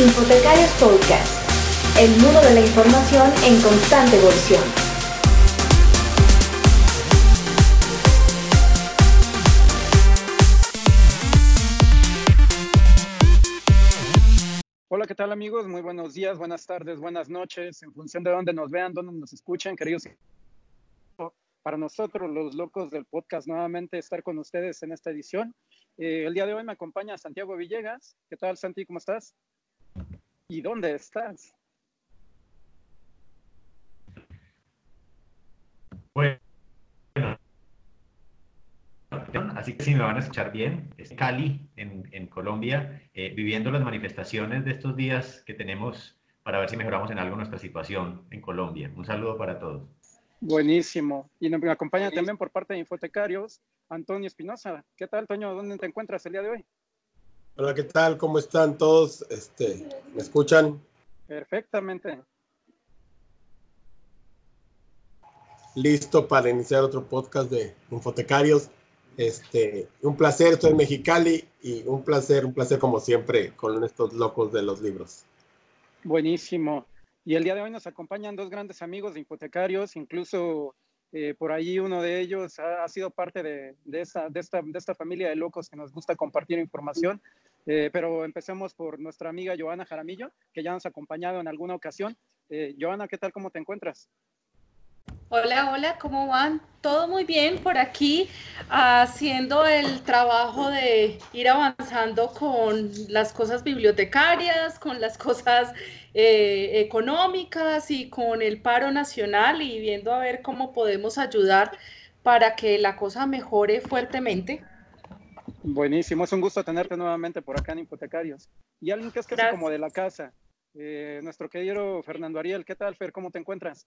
Infotecarios Podcast, el mundo de la información en constante evolución. Hola, ¿qué tal amigos? Muy buenos días, buenas tardes, buenas noches, en función de dónde nos vean, dónde nos escuchen, queridos. Para nosotros, los locos del podcast, nuevamente estar con ustedes en esta edición. Eh, el día de hoy me acompaña Santiago Villegas. ¿Qué tal, Santi? ¿Cómo estás? ¿Y dónde estás? Bueno, así que si me van a escuchar bien, es Cali, en, Colombia, eh, viviendo las manifestaciones de estos días que tenemos para ver si mejoramos en algo nuestra situación en Colombia. Un saludo para todos. Buenísimo. Y me acompaña también por parte de Infotecarios, Antonio Espinosa. ¿Qué tal, Toño? ¿Dónde te encuentras el día de hoy? Hola, ¿qué tal? ¿Cómo están todos? Este, ¿Me escuchan? Perfectamente. Listo para iniciar otro podcast de Infotecarios. Este, un placer, estoy en Mexicali y un placer, un placer como siempre con estos locos de los libros. Buenísimo. Y el día de hoy nos acompañan dos grandes amigos de Infotecarios, incluso eh, por ahí uno de ellos ha, sido parte de, de, esta, de, esta, de, esta, familia de locos que nos gusta compartir información. Eh, pero empecemos por nuestra amiga Joana Jaramillo, que ya nos ha acompañado en alguna ocasión. Eh, Joana, ¿qué tal? ¿Cómo te encuentras? Hola, hola, ¿cómo van? Todo muy bien por aquí, haciendo el trabajo de ir avanzando con las cosas bibliotecarias, con las cosas eh, económicas y con el paro nacional y viendo a ver cómo podemos ayudar para que la cosa mejore fuertemente. Buenísimo, es un gusto tenerte nuevamente por acá en Hipotecarios. Y alguien que es casi como de la casa, eh, nuestro querido Fernando Ariel. ¿Qué tal, Fer? ¿Cómo te encuentras?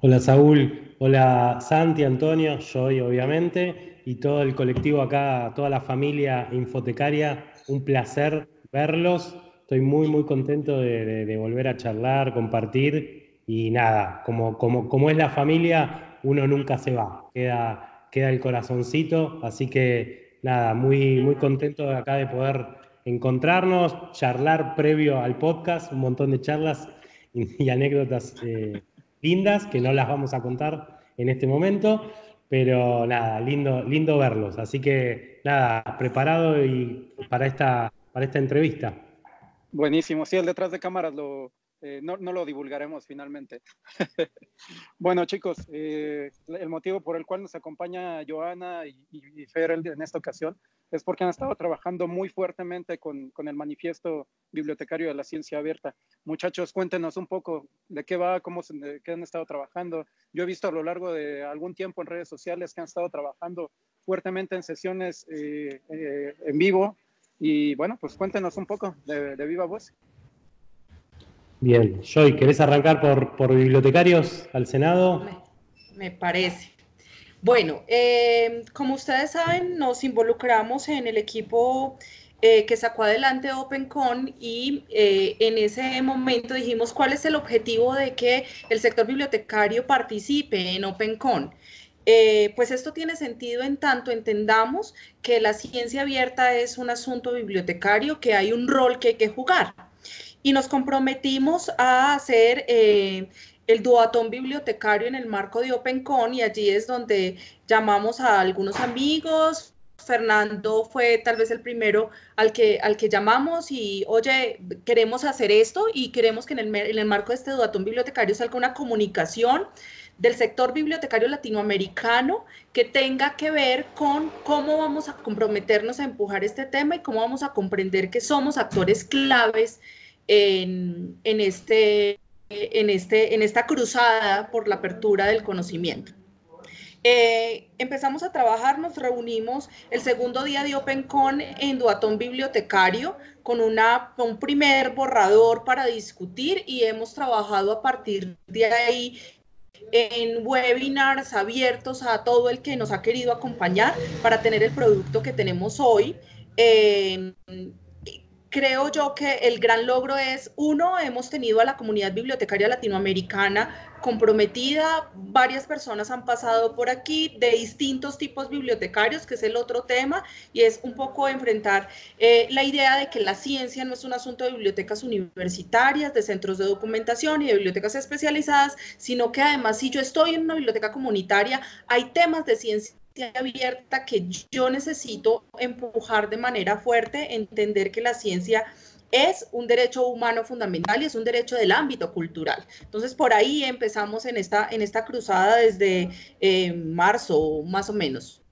Hola, Saúl. Hola, Santi, Antonio, yo obviamente, y todo el colectivo acá, toda la familia infotecaria. Un placer verlos. Estoy muy, muy contento de, volver a charlar, compartir. Y nada, como, como, como es la familia, uno nunca se va. Queda, queda el corazoncito. Así que nada, muy, muy contento de acá de poder encontrarnos, charlar previo al podcast, un montón de charlas y, anécdotas eh, lindas que no las vamos a contar en este momento, pero nada, lindo, lindo verlos. Así que nada, preparado y para esta, para esta entrevista. Buenísimo, sí, el detrás de cámaras lo, eh, no, no, lo divulgaremos finalmente. bueno, chicos, eh, el motivo por el cual nos acompaña Joana y, y, en esta ocasión es porque han estado trabajando muy fuertemente con, con, el manifiesto bibliotecario de la ciencia abierta. Muchachos, cuéntenos un poco de qué va, cómo se, qué han estado trabajando. Yo he visto a lo largo de algún tiempo en redes sociales que han estado trabajando fuertemente en sesiones eh, en vivo. Y bueno, pues cuéntenos un poco de viva voz. Bien, Joy, ¿querés arrancar por, bibliotecarios al Senado? Me, parece. Bueno, eh, como ustedes saben, nos involucramos en el equipo eh, que sacó adelante OpenCon y eh, en ese momento dijimos cuál es el objetivo de que el sector bibliotecario participe en OpenCon. pues esto tiene sentido en tanto entendamos que la ciencia abierta es un asunto bibliotecario, que hay un rol que hay que jugar y nos comprometimos a hacer eh, el duatón bibliotecario en el marco de OpenCon y allí es donde llamamos a algunos amigos. Fernando fue tal vez el primero al que, al que llamamos y, oye, queremos hacer esto y queremos que en el, en el marco de este duatón bibliotecario salga una comunicación del sector bibliotecario latinoamericano que tenga que ver con cómo vamos a comprometernos a empujar este tema y cómo vamos a comprender que somos actores claves en, este, en, este, en esta cruzada por la apertura del conocimiento. Eh, empezamos a trabajar, nos reunimos el segundo día de OpenCon en Duatón Bibliotecario con una, un primer borrador para discutir y hemos trabajado a partir de ahí en webinars abiertos a todo el que nos ha querido acompañar para tener el producto que tenemos hoy. Eh, creo yo que el gran logro es, uno, hemos tenido a la comunidad bibliotecaria latinoamericana comprometida, varias personas han pasado por aquí de distintos tipos bibliotecarios, que es el otro tema, y es un poco enfrentar eh, la idea de que la ciencia no es un asunto de bibliotecas universitarias, de centros de documentación y de bibliotecas especializadas, sino que además si yo estoy en una biblioteca comunitaria, hay temas de ciencia abierta que yo necesito empujar de manera fuerte, entender que la ciencia es un derecho humano fundamental y es un derecho del ámbito cultural. Entonces, por ahí empezamos en esta, en esta cruzada desde eh, marzo, más o menos.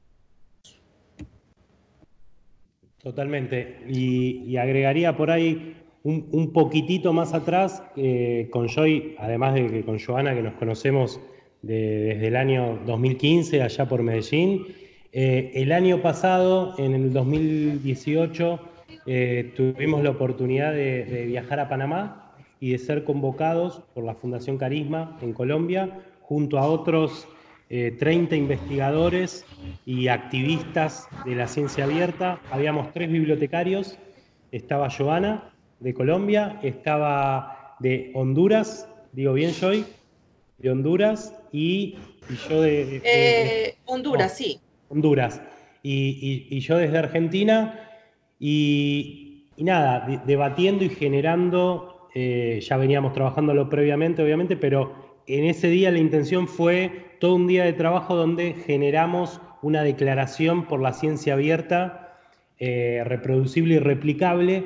Totalmente. Y, agregaría por ahí un, poquitito más atrás eh, con Joy, además de que con Joana, que nos conocemos desde el año 2015, allá por Medellín. Eh, el año pasado, en el 2018, eh, tuvimos la oportunidad de, viajar a Panamá y de ser convocados por la Fundación Carisma en Colombia, junto a otros 30 eh, investigadores y activistas de la ciencia abierta. Habíamos tres bibliotecarios, estaba Joana de Colombia, estaba de Honduras, digo bien Joy, de Honduras, y, yo de... Eh, Honduras, sí. Honduras. Y, yo desde Argentina. Y, nada, debatiendo y generando, eh, ya veníamos trabajándolo previamente, obviamente, pero en ese día la intención fue todo un día de trabajo donde generamos una declaración por la ciencia abierta, eh, reproducible y replicable,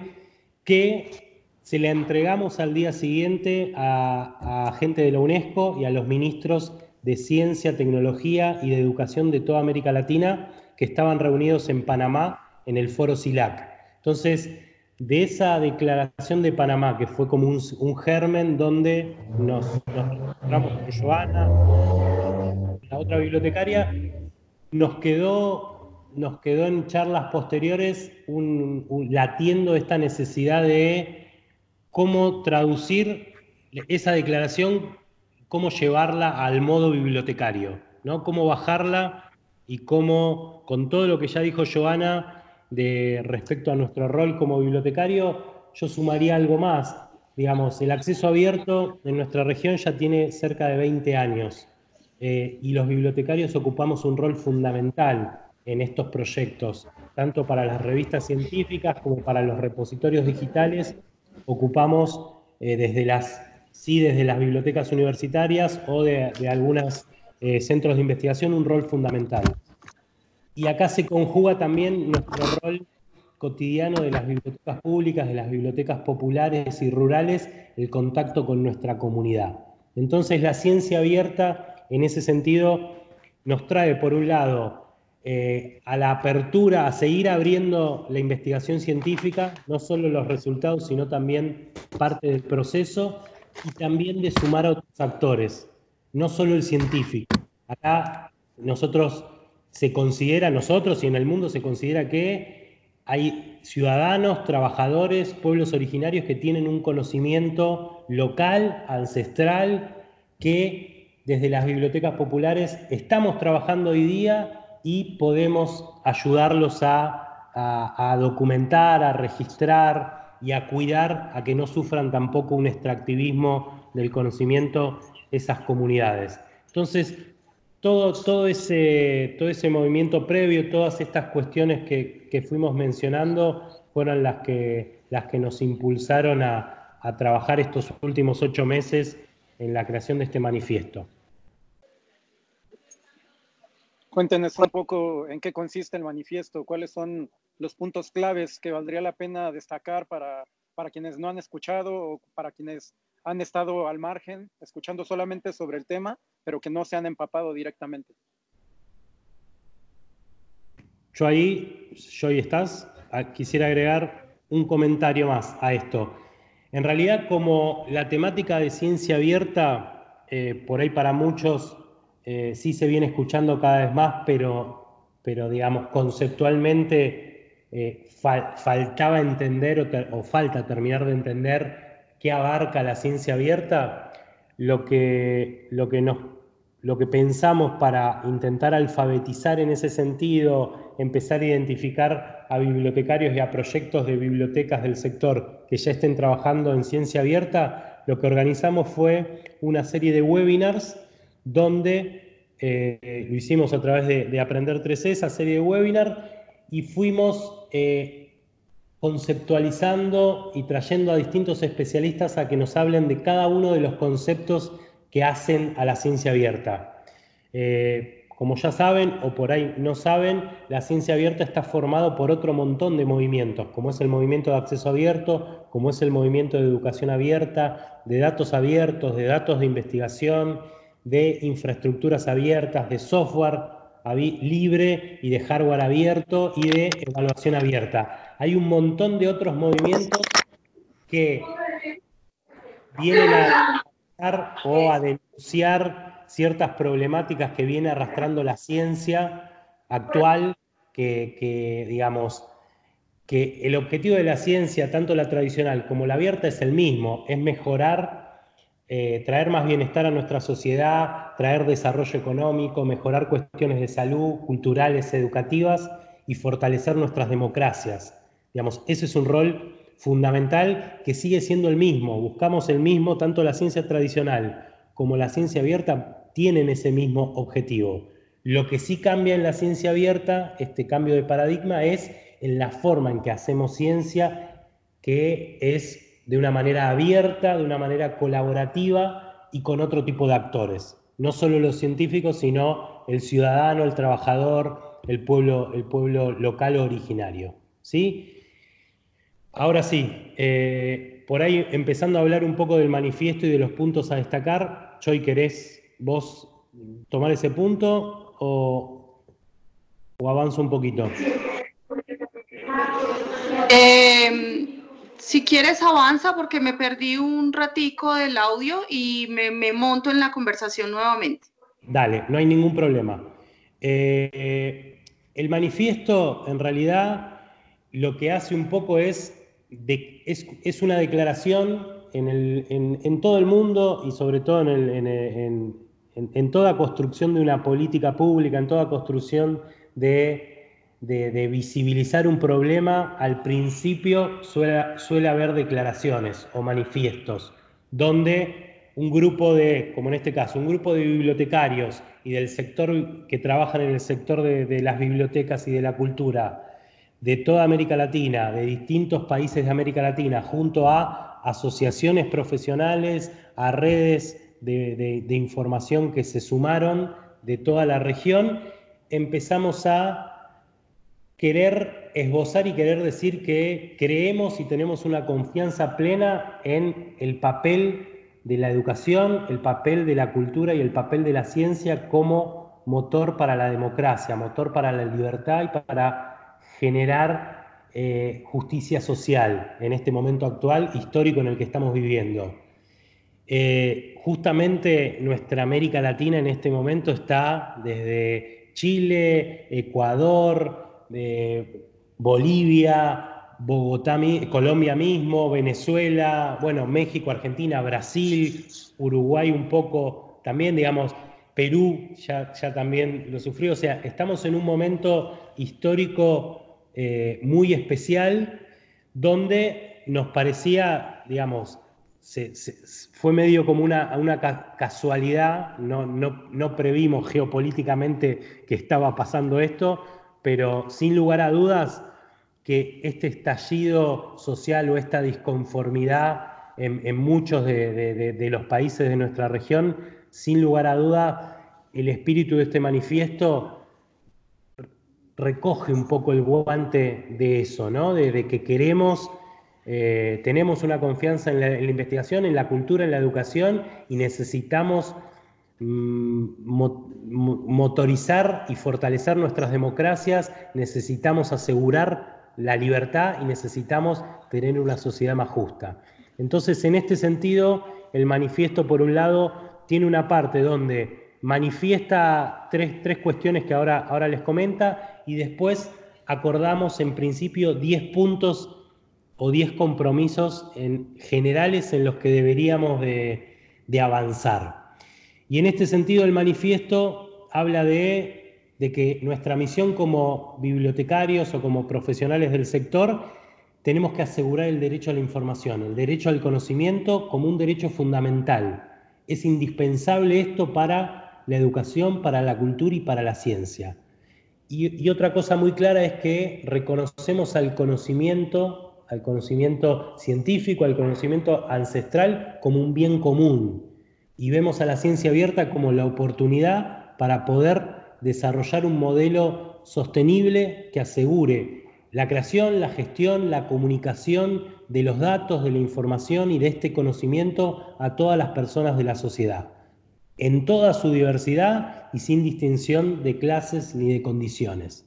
que se le entregamos al día siguiente a, gente de la UNESCO y a los ministros de Ciencia, Tecnología y de Educación de toda América Latina que estaban reunidos en Panamá en el foro SILAC. Entonces, de esa declaración de Panamá, que fue como un, germen donde nos, encontramos con Joana, la otra bibliotecaria, nos quedó, nos quedó en charlas posteriores latiendo esta necesidad de cómo traducir esa declaración, cómo llevarla al modo bibliotecario, ¿no? Cómo bajarla y cómo, con todo lo que ya dijo Joana de respecto a nuestro rol como bibliotecario, yo sumaría algo más. Digamos, el acceso abierto en nuestra región ya tiene cerca de 20 años eh, y los bibliotecarios ocupamos un rol fundamental en estos proyectos, tanto para las revistas científicas como para los repositorios digitales ocupamos eh, desde las, sí, desde las bibliotecas universitarias o de, algunos eh, centros de investigación un rol fundamental. Y acá se conjuga también nuestro rol cotidiano de las bibliotecas públicas, de las bibliotecas populares y rurales, el contacto con nuestra comunidad. Entonces la ciencia abierta, en ese sentido, nos trae, por un lado, eh, a la apertura, a seguir abriendo la investigación científica, no solo los resultados, sino también parte del proceso y también de sumar a otros actores, no solo el científico. Acá nosotros se considera, nosotros y en el mundo se considera que hay ciudadanos, trabajadores, pueblos originarios que tienen un conocimiento local, ancestral, que desde las bibliotecas populares estamos trabajando hoy día y podemos ayudarlos a, documentar, a registrar y a cuidar a que no sufran tampoco un extractivismo del conocimiento esas comunidades. Entonces, todo, todo, ese, todo ese movimiento previo, todas estas cuestiones que, que fuimos mencionando, fueron las que, las que nos impulsaron a, a trabajar estos últimos ocho meses en la creación de este manifiesto. Cuéntenos un poco en qué consiste el manifiesto, cuáles son los puntos claves que valdría la pena destacar para, para quienes no han escuchado o para quienes han estado al margen, escuchando solamente sobre el tema, pero que no se han empapado directamente. Yo ahí, ahí estás, ah, quisiera agregar un comentario más a esto. En realidad, como la temática de ciencia abierta, eh, por ahí para muchos eh, sí se viene escuchando cada vez más, pero, pero digamos, conceptualmente eh, faltaba entender o, falta terminar de entender qué abarca la ciencia abierta. Lo que, lo que nos lo que pensamos para intentar alfabetizar en ese sentido, empezar a identificar a bibliotecarios y a proyectos de bibliotecas del sector que ya estén trabajando en ciencia abierta, lo que organizamos fue una serie de webinars donde eh, lo hicimos a través de, Aprender 3 esa serie de webinars, y fuimos eh, conceptualizando y trayendo a distintos especialistas a que nos hablen de cada uno de los conceptos que hacen a la ciencia abierta. Eh, como ya saben o por ahí no saben, la ciencia abierta está formado por otro montón de movimientos, como es el movimiento de acceso abierto, como es el movimiento de educación abierta, de datos abiertos, de datos de investigación, de infraestructuras abiertas, de software libre y de hardware abierto y de evaluación abierta. Hay un montón de otros movimientos que vienen a o a denunciar ciertas problemáticas que viene arrastrando la ciencia actual, que, digamos, que el objetivo de la ciencia, tanto la tradicional como la abierta, es el mismo, es mejorar, eh, traer más bienestar a nuestra sociedad, traer desarrollo económico, mejorar cuestiones de salud, culturales, educativas y fortalecer nuestras democracias. Digamos, ese es un rol fundamental que sigue siendo el mismo. Buscamos el mismo, tanto la ciencia tradicional como la ciencia abierta tienen ese mismo objetivo. Lo que sí cambia en la ciencia abierta, este cambio de paradigma, es en la forma en que hacemos ciencia, que es de una manera abierta, de una manera colaborativa y con otro tipo de actores. No solo los científicos, sino el ciudadano, el trabajador, el pueblo, el pueblo local o originario. ¿sí? Ahora sí, eh, por ahí empezando a hablar un poco del manifiesto y de los puntos a destacar, Choy, ¿querés vos tomar ese punto o, avanzo un poquito? Em, si quieres avanza porque me perdí un ratico del audio y me, monto en la conversación nuevamente. Dale, no hay ningún problema. Eh, el manifiesto en realidad lo que hace un poco es es, una declaración en, todo el mundo y sobre todo en, toda construcción de una política pública, en toda construcción de, visibilizar un problema, al principio suele, haber declaraciones o manifiestos, donde un grupo de, como en este caso, un grupo de bibliotecarios y del sector que trabajan en el sector de las bibliotecas y de la cultura, de toda América Latina, de distintos países de América Latina, junto a asociaciones profesionales, a redes de, información que se sumaron de toda la región, empezamos a querer esbozar y querer decir que creemos y tenemos una confianza plena en el papel de la educación, el papel de la cultura y el papel de la ciencia como motor para la democracia, motor para la libertad y para generar eh, justicia social en este momento actual histórico en el que estamos viviendo. Eh, justamente nuestra América Latina en este momento está desde Chile, Ecuador, Bolivia, Bogotá, Colombia mismo, Venezuela, bueno, México, Argentina, Brasil, Uruguay un poco, también digamos, Perú ya, también lo sufrió, o sea, estamos en un momento histórico eh, muy especial donde nos parecía, digamos, fue medio como una, casualidad, no, previmos geopolíticamente que estaba pasando esto, pero sin lugar a dudas que este estallido social o esta disconformidad en, muchos de, los países de nuestra región, sin lugar a dudas, el espíritu de este manifiesto recoge un poco el guante de eso, ¿no? De, que queremos, eh, tenemos una confianza en la, investigación, en la cultura, en la educación y necesitamos motorizar y fortalecer nuestras democracias, necesitamos asegurar la libertad y necesitamos tener una sociedad más justa. Entonces, en este sentido, el manifiesto, por un lado, tiene una parte donde manifiesta tres, tres cuestiones que ahora, ahora les comenta y después acordamos en principio 10 puntos o 10 compromisos en, generales en los que deberíamos de, avanzar. Y en este sentido el manifiesto habla de, que nuestra misión como bibliotecarios o como profesionales del sector tenemos que asegurar el derecho a la información, el derecho al conocimiento como un derecho fundamental. Es indispensable esto para la educación, para la cultura y para la ciencia. Y, otra cosa muy clara es que reconocemos al conocimiento, al conocimiento científico, al conocimiento ancestral como un bien común. Y vemos a la ciencia abierta como la oportunidad para poder desarrollar un modelo sostenible que asegure la creación, la gestión, la comunicación de los datos, de la información y de este conocimiento a todas las personas de la sociedad, en toda su diversidad y sin distinción de clases ni de condiciones.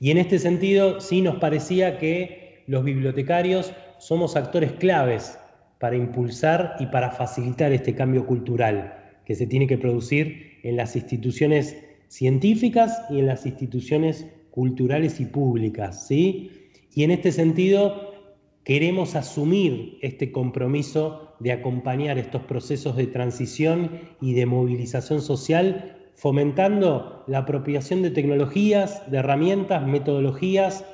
Y en este sentido, sí nos parecía que los bibliotecarios somos actores claves para impulsar y para facilitar este cambio cultural que se tiene que producir en las instituciones científicas y en las instituciones culturales y públicas, ¿sí? Y en este sentido queremos asumir este compromiso de acompañar estos procesos de transición y de movilización social, fomentando la apropiación de tecnologías, de herramientas, metodologías,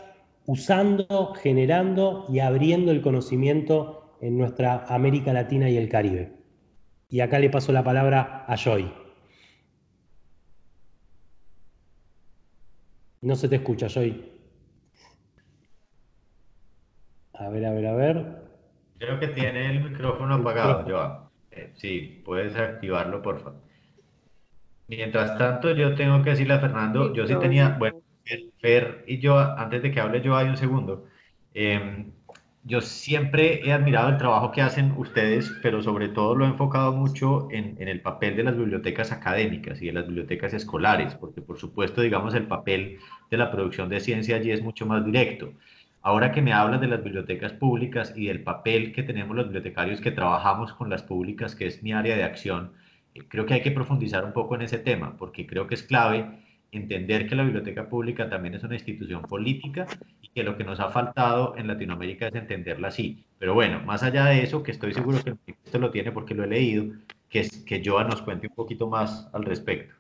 usando, generando y abriendo el conocimiento en nuestra América Latina y el Caribe. Y acá le paso la palabra a Joy. No se te escucha, Joy. A ver, a ver, a ver. Creo que tiene el micrófono apagado, Joa. Eh, sí, puedes activarlo, por favor. Mientras tanto, yo tengo que decirle a Fernando, yo sí tenía, bueno, Fer y yo, antes de que hable yo, hay un segundo. Em, yo siempre he admirado el trabajo que hacen ustedes, pero sobre todo lo he enfocado mucho en, el papel de las bibliotecas académicas y de las bibliotecas escolares, porque por supuesto, digamos, el papel de la producción de ciencia allí es mucho más directo. Ahora que me hablas de las bibliotecas públicas y del papel que tenemos los bibliotecarios que trabajamos con las públicas, que es mi área de acción, eh, creo que hay que profundizar un poco en ese tema, porque creo que es clave entender que la biblioteca pública también es una institución política y que lo que nos ha faltado en Latinoamérica es entenderla así. Pero bueno, más allá de eso, que estoy seguro que esto lo tiene porque lo he leído, que, es, que Joa nos cuente un poquito más al respecto.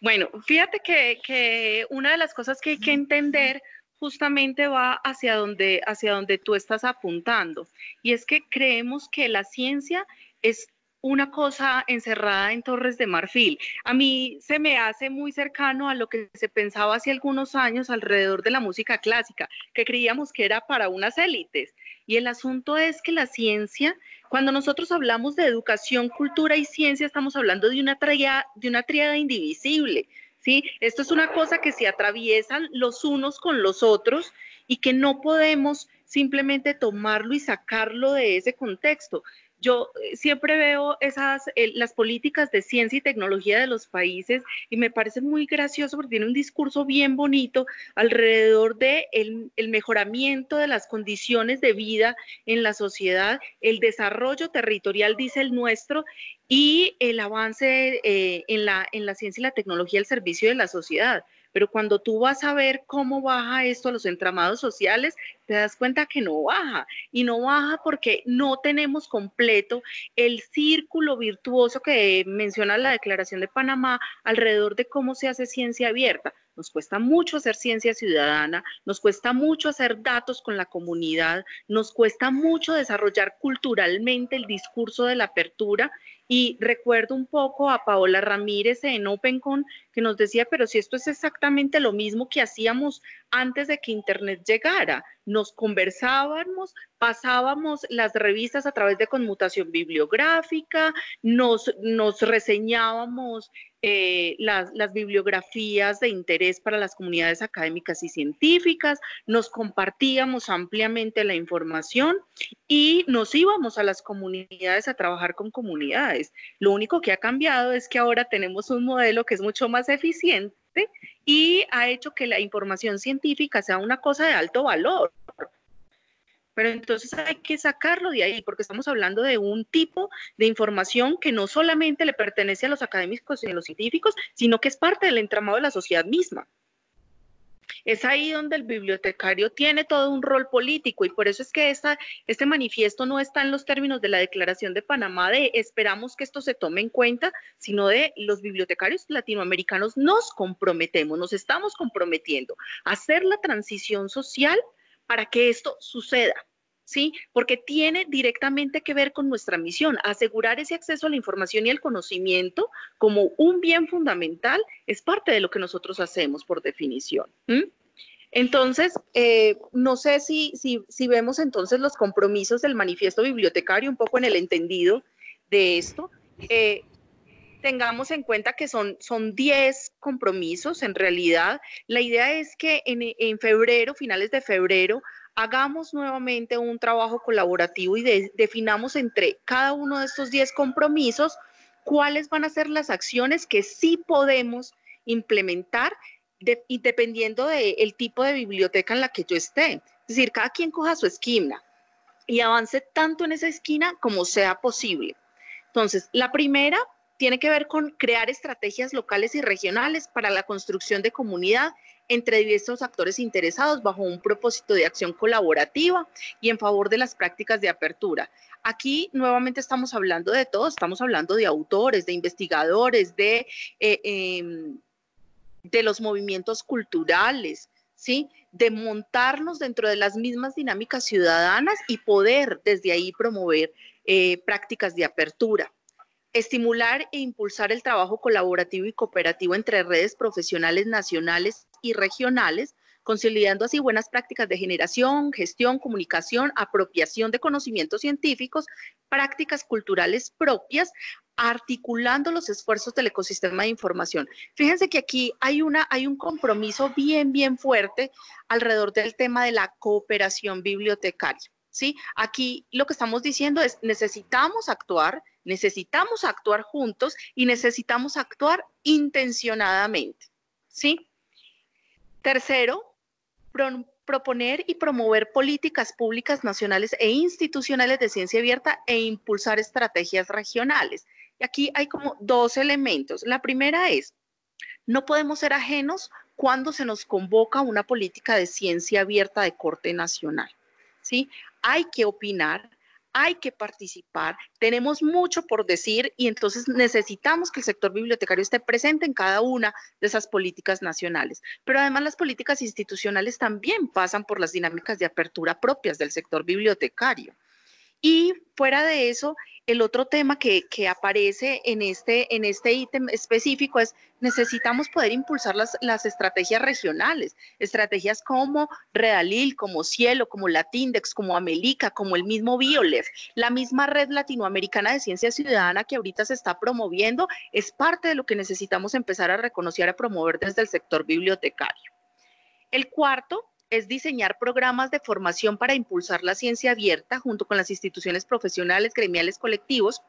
Bueno, fíjate que, que una de las cosas que hay que entender justamente va hacia donde, hacia donde tú estás apuntando, y es que creemos que la ciencia es una cosa encerrada en Torres de Marfil. A mí se me hace muy cercano a lo que se pensaba hace algunos años alrededor de la música clásica, que creíamos que era para unas élites. Y el asunto es que la ciencia, cuando nosotros hablamos de educación, cultura y ciencia, estamos hablando de una tríada, de una tríada indivisible. ¿sí? Esto es una cosa que se atraviesan los unos con los otros y que no podemos simplemente tomarlo y sacarlo de ese contexto. Yo eh, siempre veo esas, las políticas de ciencia y tecnología de los países y me parece muy gracioso porque tiene un discurso bien bonito alrededor de el, mejoramiento de las condiciones de vida en la sociedad, el desarrollo territorial, dice el nuestro, y el avance eh, en, la, en la ciencia y la tecnología al servicio de la sociedad. Pero cuando tú vas a ver cómo baja esto a los entramados sociales, te das cuenta que no baja. Y no baja porque no tenemos completo el círculo virtuoso que menciona la Declaración de Panamá alrededor de cómo se hace ciencia abierta. Nos cuesta mucho hacer ciencia ciudadana, nos cuesta mucho hacer datos con la comunidad, nos cuesta mucho desarrollar culturalmente el discurso de la apertura y recuerdo un poco a Paola Ramírez en OpenCon que nos decía, pero si esto es exactamente lo mismo que hacíamos antes de que Internet llegara, nos conversábamos, pasábamos las revistas a través de conmutación bibliográfica, nos, nos reseñábamos eh, las, las, bibliografías de interés para las comunidades académicas y científicas, nos compartíamos ampliamente la información y nos íbamos a las comunidades a trabajar con comunidades. Lo único que ha cambiado es que ahora tenemos un modelo que es mucho más eficiente y ha hecho que la información científica sea una cosa de alto valor. Pero entonces hay que sacarlo de ahí, porque estamos hablando de un tipo de información que no solamente le pertenece a los académicos y a los científicos, sino que es parte del entramado de la sociedad misma. Es ahí donde el bibliotecario tiene todo un rol político y por eso es que esta, este manifiesto no está en los términos de la Declaración de Panamá de esperamos que esto se tome en cuenta, sino de los bibliotecarios latinoamericanos nos comprometemos, nos estamos comprometiendo a hacer la transición social para que esto suceda. ¿Sí? Porque tiene directamente que ver con nuestra misión. Asegurar ese acceso a la información y el conocimiento como un bien fundamental es parte de lo que nosotros hacemos por definición. Entonces, eh, no sé si, si, vemos entonces los compromisos del manifiesto bibliotecario, un poco en el entendido de esto. Eh, tengamos en cuenta que son, son 10 compromisos en realidad. La idea es que en, en febrero, finales de febrero, hagamos nuevamente un trabajo colaborativo y definamos entre cada uno de estos 10 compromisos cuáles van a ser las acciones que sí podemos implementar dependiendo del tipo de biblioteca en la que yo esté. Es decir, cada quien coja su esquina y avance tanto en esa esquina como sea posible. Entonces, la primera tiene que ver con crear estrategias locales y regionales para la construcción de comunidad entre diversos actores interesados bajo un propósito de acción colaborativa y en favor de las prácticas de apertura. Aquí nuevamente estamos hablando de todo, estamos hablando de autores, de investigadores, de, eh, em, de los movimientos culturales, ¿sí? de montarnos dentro de las mismas dinámicas ciudadanas y poder desde ahí promover eh, prácticas de apertura estimular e impulsar el trabajo colaborativo y cooperativo entre redes profesionales nacionales y regionales, consolidando así buenas prácticas de generación, gestión, comunicación, apropiación de conocimientos científicos, prácticas culturales propias, articulando los esfuerzos del ecosistema de información. Fíjense que aquí hay, una, hay un compromiso bien, bien fuerte alrededor del tema de la cooperación bibliotecaria. ¿sí? Aquí lo que estamos diciendo es necesitamos actuar, necesitamos actuar juntos y necesitamos actuar intencionadamente, ¿sí? Tercero, proponer y promover políticas públicas nacionales e institucionales de ciencia abierta e impulsar estrategias regionales. Y aquí hay como dos elementos. La primera es, no podemos ser ajenos cuando se nos convoca una política de ciencia abierta de corte nacional. ¿sí? hay que opinar, hay que participar, tenemos mucho por decir y entonces necesitamos que el sector bibliotecario esté presente en cada una de esas políticas nacionales. Pero además las políticas institucionales también pasan por las dinámicas de apertura propias del sector bibliotecario. Y fuera de eso, el otro tema que, aparece en este, en este ítem específico es necesitamos poder impulsar las, las, estrategias regionales, estrategias como Redalil, como Cielo, como Latindex, como Amelica, como el mismo Biolef, la misma red latinoamericana de ciencia ciudadana que ahorita se está promoviendo, es parte de lo que necesitamos empezar a reconocer, a promover desde el sector bibliotecario. El cuarto es diseñar programas de formación para impulsar la ciencia abierta junto con las instituciones profesionales, gremiales, colectivos,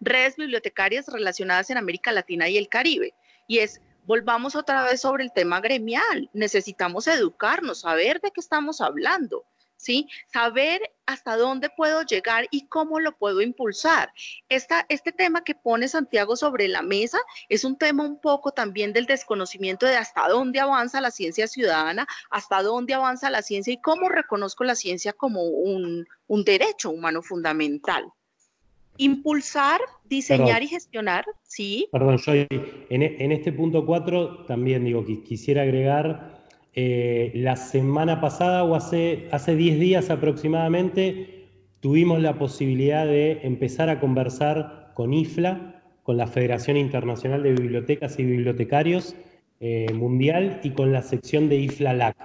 redes bibliotecarias relacionadas en América Latina y el Caribe. Y es, volvamos otra vez sobre el tema gremial. Necesitamos educarnos, saber de qué estamos hablando. ¿Sí? Saber hasta dónde puedo llegar y cómo lo puedo impulsar. este tema que pone Santiago sobre la mesa es un tema un poco también del desconocimiento de hasta dónde avanza la ciencia ciudadana, hasta dónde avanza la ciencia y cómo reconozco la ciencia como un, derecho humano fundamental. Impulsar, diseñar y gestionar, sí. Perdón, yo en, en este punto 4 también digo que quisiera agregar eh, la semana pasada o hace 10 días aproximadamente tuvimos la posibilidad de empezar a conversar con IFLA, con la Federación Internacional de Bibliotecas y Bibliotecarios eh, Mundial y con la sección de IFLA-LAC.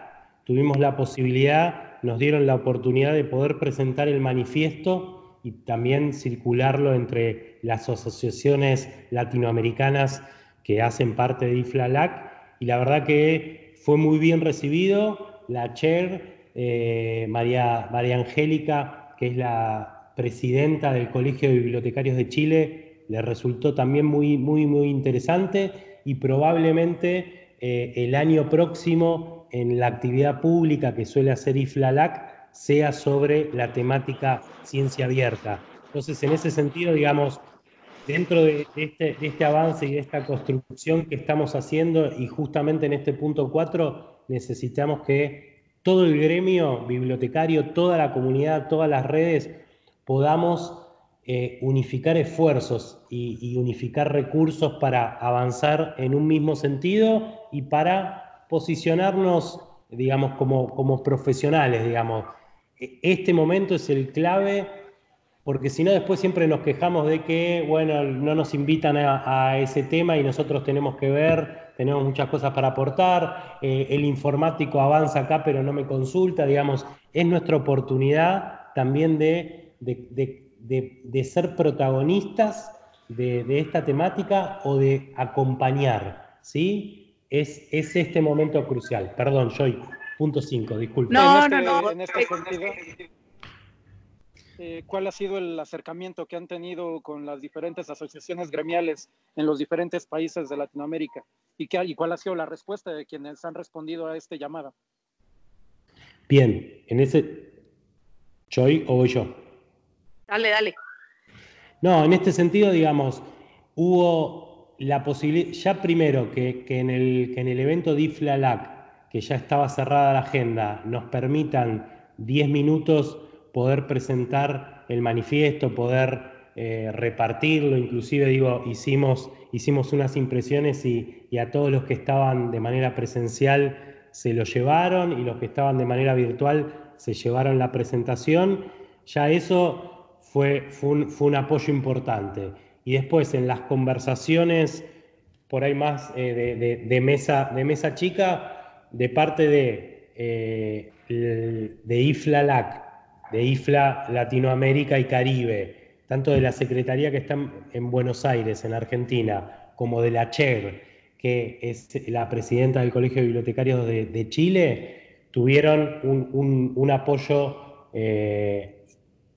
Tuvimos la posibilidad, nos dieron la oportunidad de poder presentar el manifiesto y también circularlo entre las asociaciones latinoamericanas que hacen parte de IFLA-LAC y la verdad que fue muy bien recibido. La chair, eh, María, María Angélica, que es la presidenta del Colegio de Bibliotecarios de Chile, le resultó también muy, muy, muy interesante y probablemente eh, el año próximo en la actividad pública que suele hacer IFLALAC sea sobre la temática ciencia abierta. Entonces, en ese sentido, digamos, dentro este, de, este, avance y de esta construcción que estamos haciendo y justamente en este punto 4, necesitamos que todo el gremio bibliotecario, toda la comunidad, todas las redes, podamos eh, unificar esfuerzos y, unificar recursos para avanzar en un mismo sentido y para posicionarnos, digamos, como, como profesionales, digamos. E, este momento es el clave porque si no después siempre nos quejamos de que, bueno, no nos invitan a, ese tema y nosotros tenemos que ver, tenemos muchas cosas para aportar, eh, el informático avanza acá pero no me consulta, digamos, es nuestra oportunidad también de, de, ser protagonistas de, esta temática o de acompañar, ¿sí? Es, es este momento crucial. Perdón, Joy, punto 5, disculpe. No, no, no. En este eh, cuál ha sido el acercamiento que han tenido con las diferentes asociaciones gremiales en los diferentes países de Latinoamérica y, qué, y cuál ha sido la respuesta de quienes han respondido a este llamado. Bien, en ese... ¿Choy o voy yo? Dale, dale. No, en este sentido, digamos, hubo la posibilidad, ya primero que, en el, que en el evento DIFLA-LAC, que ya estaba cerrada la agenda, nos permitan 10 minutos poder presentar el manifiesto, poder eh, repartirlo, inclusive digo, hicimos, hicimos unas impresiones y, a todos los que estaban de manera presencial se lo llevaron y los que estaban de manera virtual se llevaron la presentación. Ya eso fue, fue, un, apoyo importante. Y después en las conversaciones, por ahí más eh, de, mesa, de mesa chica, de parte de, eh, de IFLALAC de IFLA Latinoamérica y Caribe, tanto de la Secretaría que está en Buenos Aires, en Argentina, como de la CHER, que es la presidenta del Colegio de Bibliotecarios de, Chile, tuvieron un, apoyo eh,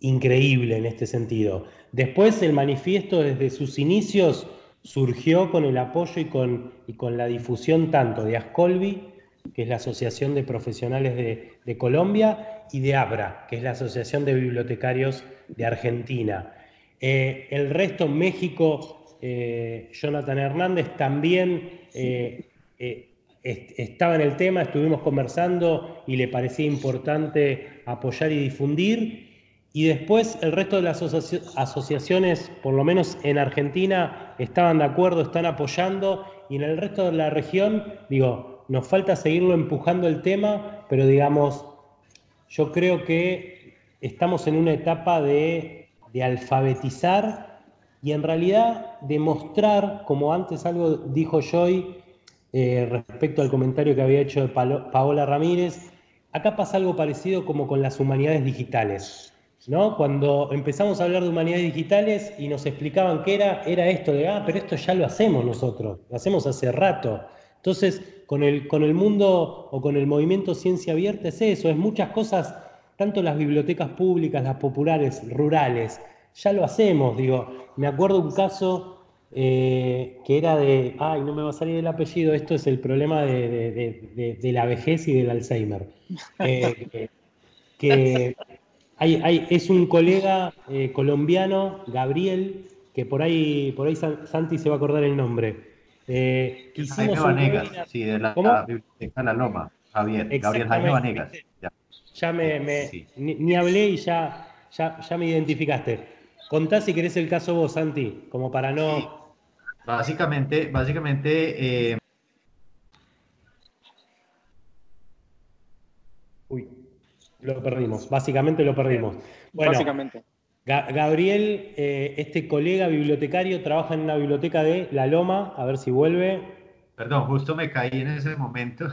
increíble en este sentido. Después el manifiesto desde sus inicios surgió con el apoyo y con, y con la difusión tanto de Ascolvi, que es la Asociación de Profesionales de, Colombia, y de ABRA, que es la Asociación de Bibliotecarios de Argentina. Eh, el resto, México, eh, Jonathan Hernández también eh, estaba en el tema, estuvimos conversando y le parecía importante apoyar y difundir. Y después el resto de las asociaciones, por lo menos en Argentina, estaban de acuerdo, están apoyando. Y en el resto de la región, digo, nos falta seguirlo empujando el tema, pero digamos, yo creo que estamos en una etapa de, alfabetizar y en realidad demostrar, como antes algo dijo Joy eh, respecto al comentario que había hecho Paola Ramírez, acá pasa algo parecido como con las humanidades digitales. ¿no? Cuando empezamos a hablar de humanidades digitales y nos explicaban qué era, era esto de, ah, pero esto ya lo hacemos nosotros, lo hacemos hace rato. Entonces, con el, con el mundo o con el movimiento ciencia abierta es eso, es muchas cosas, tanto las bibliotecas públicas, las populares, rurales, ya lo hacemos, digo, me acuerdo un caso eh, que era de, ay, no me va a salir el apellido, esto es el problema de, la vejez y del Alzheimer. Eh, que hay, es un colega eh, colombiano, Gabriel, que por ahí, por ahí Santi se va a acordar el nombre. Eh, Jaime Vanegas, sí, de la, Biblioteca La Loma, Javier, Gabriel Jaime Vanegas. Ya, me, ni, hablé y ya, ya, me identificaste. Contá si querés el caso vos, Santi, como para no... Básicamente, básicamente... Eh... Uy, lo perdimos, básicamente lo perdimos. Bueno, básicamente. Gabriel, eh, este colega bibliotecario, trabaja en una biblioteca de La Loma, a ver si vuelve. Perdón, justo me caí en ese momento.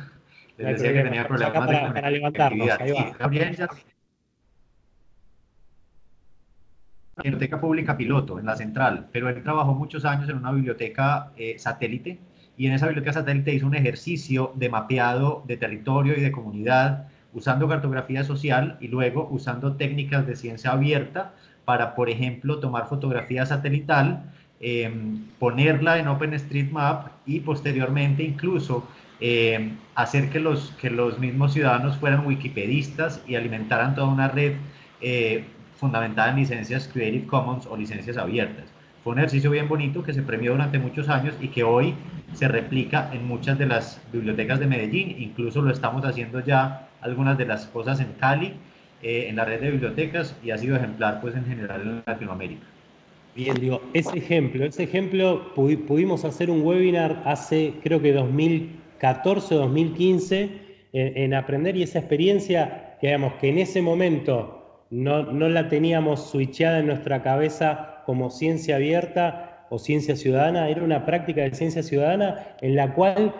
Les decía que tenía problemas para, para levantarnos. Ahí va. Gabriel ya... Biblioteca Pública Piloto, en la central, pero él trabajó muchos años en una biblioteca eh, satélite y en esa biblioteca satélite hizo un ejercicio de mapeado de territorio y de comunidad usando cartografía social y luego usando técnicas de ciencia abierta para, por ejemplo, tomar fotografía satelital, em, ponerla en OpenStreetMap y posteriormente incluso em, hacer que los, que los mismos ciudadanos fueran wikipedistas y alimentaran toda una red eh, fundamentada en licencias Creative Commons o licencias abiertas. Fue un ejercicio bien bonito que se premió durante muchos años y que hoy se replica en muchas de las bibliotecas de Medellín, incluso lo estamos haciendo ya algunas de las cosas en Cali, eh, en la red de bibliotecas y ha sido ejemplar pues en general en Latinoamérica. Bien, digo, ese ejemplo, ese ejemplo pudimos hacer un webinar hace creo que 2014 o 2015 en, aprender y esa experiencia, digamos, que en ese momento no, no la teníamos switchada en nuestra cabeza como ciencia abierta o ciencia ciudadana, era una práctica de ciencia ciudadana en la cual,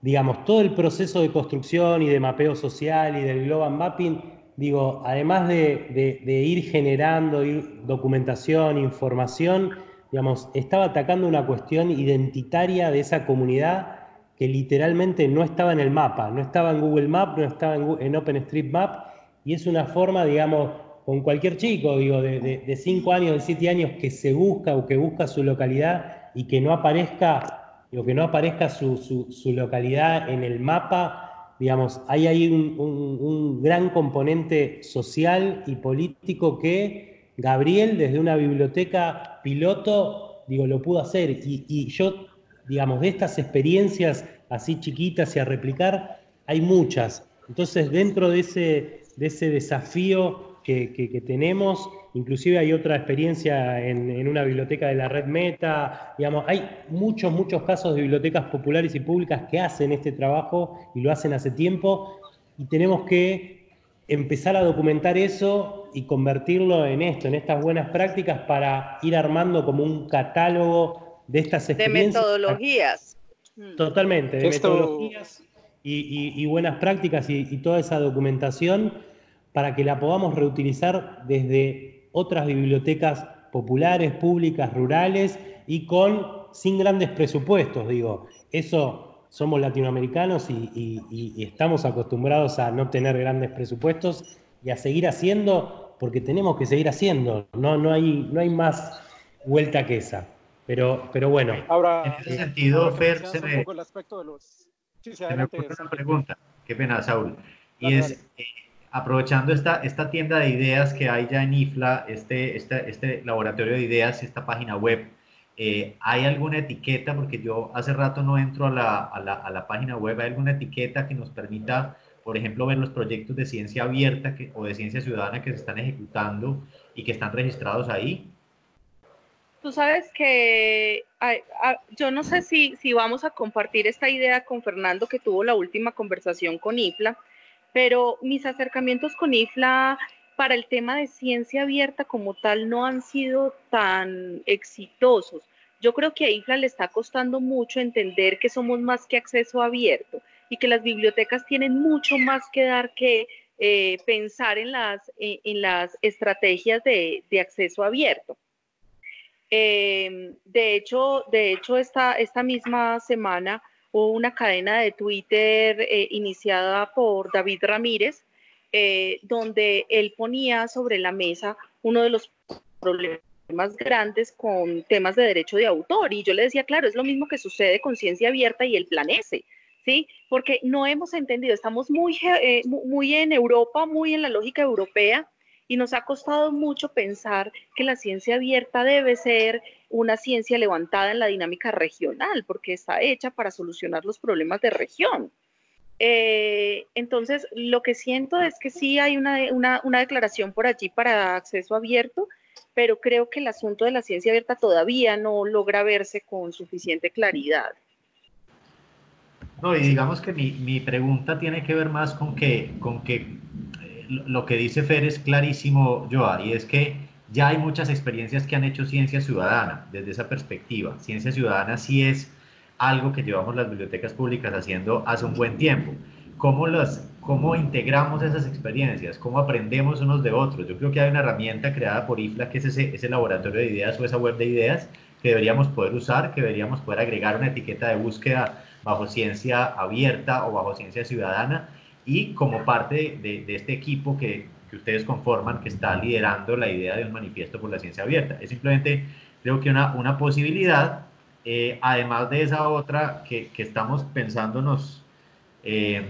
digamos, todo el proceso de construcción y de mapeo social y del global mapping, digo, además de, ir generando documentación, información, digamos, estaba atacando una cuestión identitaria de esa comunidad que literalmente no estaba en el mapa, no estaba en Google Maps, no estaba en, OpenStreetMap, y es una forma, digamos, con cualquier chico, digo, de 5 años, de 7 años, que se busca o que busca su localidad y que no aparezca, digo, que no aparezca su, localidad en el mapa, digamos, hay ahí un, gran componente social y político que Gabriel, desde una biblioteca piloto, digo, lo pudo hacer. Y, y yo digamos, de estas experiencias así chiquitas y a replicar, hay muchas. Entonces, dentro de ese, de ese desafío que, tenemos, inclusive hay otra experiencia en, una biblioteca de la red Meta, digamos, hay muchos, muchos casos de bibliotecas populares y públicas que hacen este trabajo y lo hacen hace tiempo, y tenemos que empezar a documentar eso y convertirlo en esto, en estas buenas prácticas para ir armando como un catálogo de estas experiencias. De metodologías. Mm. Totalmente, de metodologías y, buenas prácticas y, toda esa documentación para que la podamos reutilizar desde otras bibliotecas populares, públicas, rurales y con sin grandes presupuestos, digo. Eso somos latinoamericanos y, y, estamos acostumbrados a no tener grandes presupuestos y a seguir haciendo porque tenemos que seguir haciendo. No, no, hay, no hay más vuelta que esa. Pero, pero bueno. Ahora, en ese sentido, Fer, se me, el aspecto de los... sí, se me una pregunta. Qué pena, Saúl. Y es, eh, aprovechando esta, esta tienda de ideas que hay ya en IFLA, este, este, este laboratorio de ideas, esta página web, eh, ¿hay alguna etiqueta? Porque yo hace rato no entro a la, a, la, a la, página web. ¿Hay alguna etiqueta que nos permita, por ejemplo, ver los proyectos de ciencia abierta que, o de ciencia ciudadana que se están ejecutando y que están registrados ahí? Tú sabes que yo no sé si, si vamos a compartir esta idea con Fernando, que tuvo la última conversación con IFLA, pero mis acercamientos con IFLA para el tema de ciencia abierta como tal no han sido tan exitosos. Yo creo que a IFLA le está costando mucho entender que somos más que acceso abierto y que las bibliotecas tienen mucho más que dar que eh, pensar en las, en las estrategias de, de acceso abierto. Em, de hecho, de hecho esta, esta misma semana una cadena de Twitter eh, iniciada por David Ramírez, eh, donde él ponía sobre la mesa uno de los problemas grandes con temas de derecho de autor. Y yo le decía, claro, es lo mismo que sucede con ciencia abierta y el plan S, ¿sí? Porque no hemos entendido, estamos muy, eh, muy en Europa, muy en la lógica europea, y nos ha costado mucho pensar que la ciencia abierta debe ser una ciencia levantada en la dinámica regional, porque está hecha para solucionar los problemas de región. Eh, entonces, lo que siento es que sí hay una, declaración por allí para acceso abierto, pero creo que el asunto de la ciencia abierta todavía no logra verse con suficiente claridad. No, y digamos que mi, mi pregunta tiene que ver más con que, con que lo que dice Fer es clarísimo, Joa, y es que ya hay muchas experiencias que han hecho ciencia ciudadana desde esa perspectiva. Ciencia ciudadana sí es algo que llevamos las bibliotecas públicas haciendo hace un buen tiempo. ¿Cómo, las, cómo integramos esas experiencias? ¿Cómo aprendemos unos de otros? Yo creo que hay una herramienta creada por IFLA que es ese, ese laboratorio de ideas o esa web de ideas que deberíamos poder usar, que deberíamos poder agregar una etiqueta de búsqueda bajo ciencia abierta o bajo ciencia ciudadana y como parte de, este equipo que, que, ustedes conforman, que está liderando la idea de un manifiesto por la ciencia abierta. Es simplemente, creo que una, una posibilidad, eh, además de esa otra que, que estamos pensándonos eh,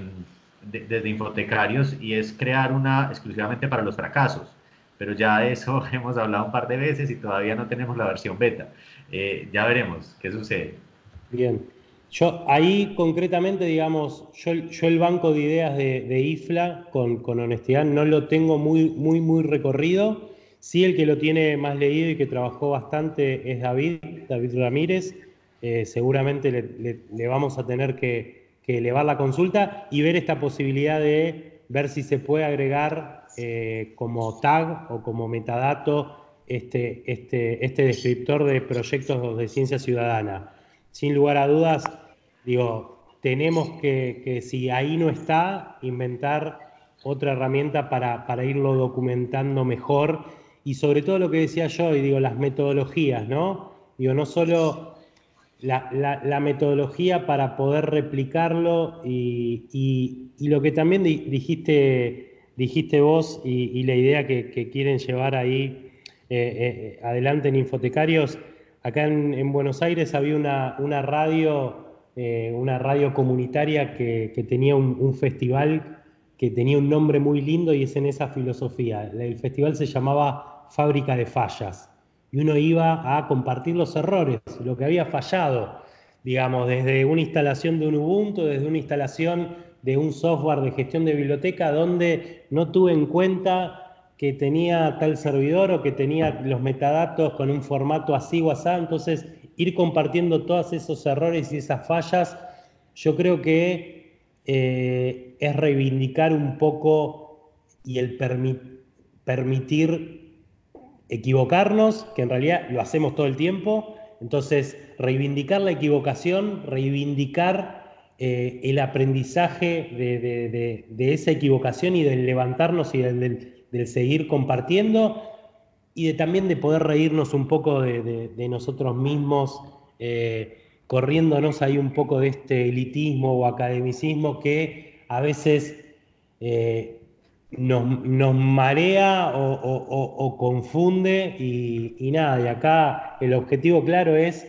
desde Infotecarios, y es crear una exclusivamente para los fracasos. pero ya eso hemos hablado un par de veces y todavía no tenemos la versión beta. Eh, ya veremos qué sucede. Bien. Yo ahí concretamente, digamos, yo, yo el banco de ideas de, IFLA, con, honestidad, no lo tengo muy, muy, muy recorrido. Sí, el que lo tiene más leído y que trabajó bastante es David, David Ramírez. Eh, seguramente le, vamos a tener que, elevar la consulta y ver esta posibilidad de ver si se puede agregar eh, como tag o como metadato este, este, este descriptor de proyectos de ciencia ciudadana. Sin lugar a dudas, digo, tenemos que, si ahí no está, inventar otra herramienta para, para irlo documentando mejor y sobre todo lo que decía yo, y digo, las metodologías, ¿no? Digo, no solo la, metodología para poder replicarlo y, lo que también dijiste, dijiste vos y, la idea que, quieren llevar ahí eh, eh, adelante en Infotecarios. Acá en, Buenos Aires había una, radio, eh, una radio comunitaria que, tenía un, festival que tenía un nombre muy lindo y es en esa filosofía. El festival se llamaba Fábrica de Fallas y uno iba a compartir los errores, lo que había fallado, digamos, desde una instalación de un Ubuntu, desde una instalación de un software de gestión de biblioteca donde no tuve en cuenta que tenía tal servidor o que tenía los metadatos con un formato así o así, entonces ir compartiendo todos esos errores y esas fallas, yo creo que eh, es reivindicar un poco y el permitir equivocarnos, que en realidad lo hacemos todo el tiempo, entonces reivindicar la equivocación, reivindicar eh, el aprendizaje de, esa equivocación y del levantarnos y del, seguir compartiendo y de también de poder reírnos un poco de, nosotros mismos, eh, corriéndonos ahí un poco de este elitismo o academicismo que a veces eh, nos, marea o, confunde y, nada, y acá el objetivo claro es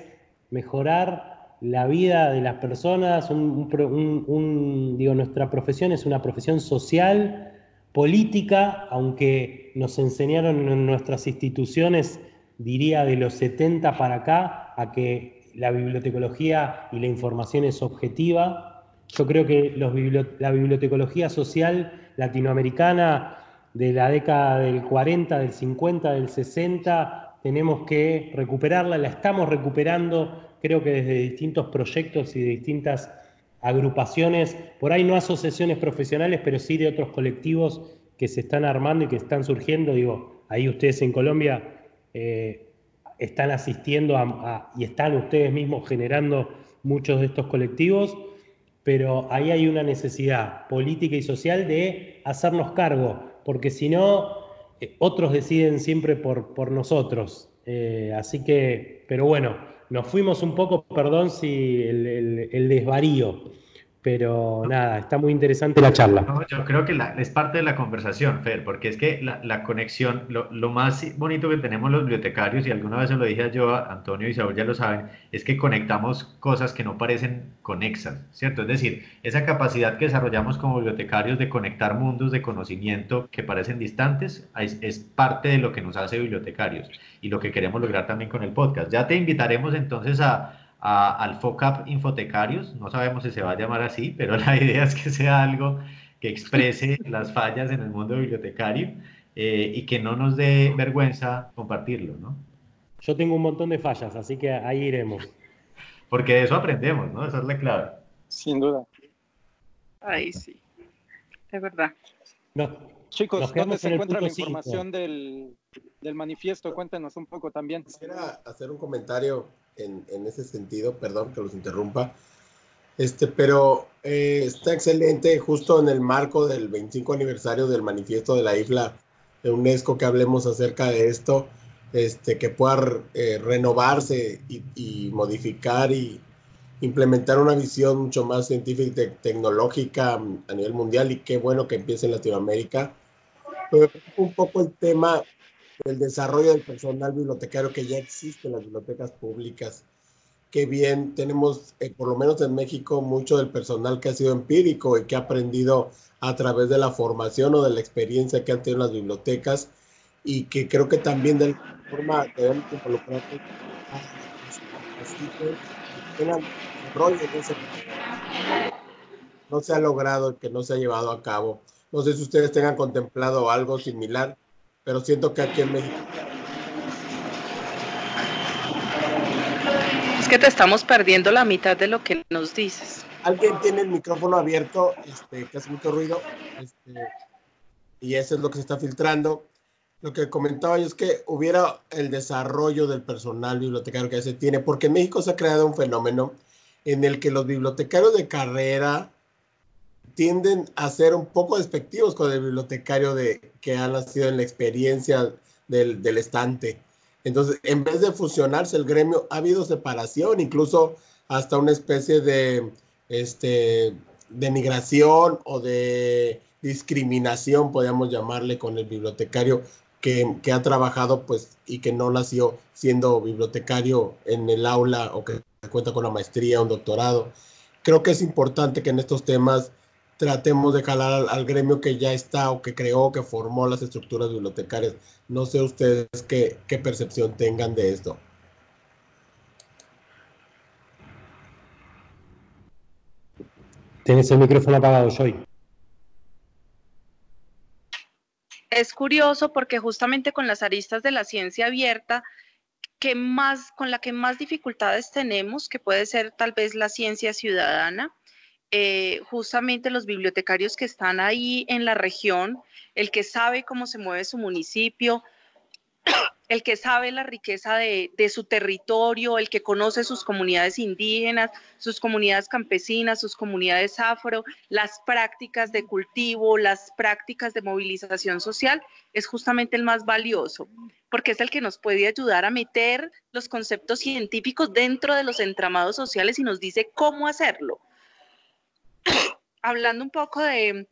mejorar la vida de las personas, digo, nuestra profesión es una profesión social, política, aunque nos enseñaron en nuestras instituciones, diría de los 70 para acá, a que la bibliotecología y la información es objetiva. Yo creo que la bibliotecología social latinoamericana de la década del 40, del 50, del 60, tenemos que recuperarla, la estamos recuperando, creo que desde distintos proyectos y de distintas agrupaciones, por ahí no asociaciones profesionales, pero sí de otros colectivos que se están armando y que están surgiendo. Digo, ahí ustedes en Colombia eh, están asistiendo y están ustedes mismos generando muchos de estos colectivos pero ahí hay una necesidad política y social de hacernos cargo, porque si no, eh, otros deciden siempre por, por nosotros. Eh, así que, pero bueno, nos fuimos un poco, perdón si el desvarío, pero nada, está muy interesante la charla. yo creo que es parte de la conversación, Fer, porque es que la, conexión, lo, más bonito que tenemos los bibliotecarios, y alguna vez se lo dije yo, a Antonio y Saúl ya lo saben, es que conectamos cosas que no parecen conexas, ¿cierto? Es decir, esa capacidad que desarrollamos como bibliotecarios de conectar mundos de conocimiento que parecen distantes, es parte de lo que nos hace bibliotecarios y lo que queremos lograr también con el podcast. Ya te invitaremos entonces a al FOCAP Infotecarios, no sabemos si se va a llamar así, pero la idea es que sea algo que exprese las fallas en el mundo bibliotecario eh, y que no nos dé vergüenza compartirlo, ¿no? Yo tengo un montón de fallas, así que ahí iremos. Porque de eso aprendemos, ¿no? Esa es la clave. Sin duda. Ahí sí, es verdad. Chicos, ¿dónde se encuentra la información del, del manifiesto? Cuéntenos un poco también. Quisiera hacer un comentario en, ese sentido, perdón que los interrumpa. Este, pero eh, está excelente justo en el marco del 25 aniversario del manifiesto de la isla de UNESCO que hablemos acerca de esto, este, que pueda eh, renovarse y, modificar y implementar una visión mucho más científica y tecnológica a nivel mundial y qué bueno que empiece en Latinoamérica. Pero un poco el tema el desarrollo del personal bibliotecario que ya existe en las bibliotecas públicas. Qué bien, tenemos, eh, por lo menos en México, mucho del personal que ha sido empírico y que ha aprendido a través de la formación o de la experiencia que han tenido las bibliotecas. y que creo que también de alguna forma debemos involucrar no se ha logrado, que no se ha llevado a cabo. No sé si ustedes tengan contemplado algo similar, pero siento que aquí en México Es que te estamos perdiendo la mitad de lo que nos dices. Alguien tiene el micrófono abierto, este, que hace mucho ruido, este, y eso es lo que se está filtrando. Lo que comentaba yo es que hubiera el desarrollo del personal bibliotecario que se tiene, porque en México se ha creado un fenómeno en el que los bibliotecarios de carrera tienden a ser un poco despectivos con el bibliotecario de, que ha nacido en la experiencia del, del estante. Entonces, en vez de fusionarse el gremio, ha habido separación, incluso hasta una especie de este, denigración o de discriminación, podríamos llamarle, con el bibliotecario que, que, ha trabajado pues y que no nació siendo bibliotecario en el aula o que cuenta con una maestría, un doctorado. Creo que es importante que en estos temas tratemos de jalar al, al, gremio que ya está o que creó, que formó las estructuras bibliotecarias. No sé ustedes qué, qué percepción tengan de esto. Tienes el micrófono apagado, Joy. Es curioso porque justamente con las aristas de la ciencia abierta, que más, con la que más dificultades tenemos, que puede ser tal vez la ciencia ciudadana, eh, justamente los bibliotecarios que están ahí en la región, el que sabe cómo se mueve su municipio, el que sabe la riqueza de, de, su territorio, el que conoce sus comunidades indígenas, sus comunidades campesinas, sus comunidades afro, las prácticas de cultivo, las prácticas de movilización social, es justamente el más valioso, porque es el que nos puede ayudar a meter los conceptos científicos dentro de los entramados sociales y nos dice cómo hacerlo. Hablando un poco de,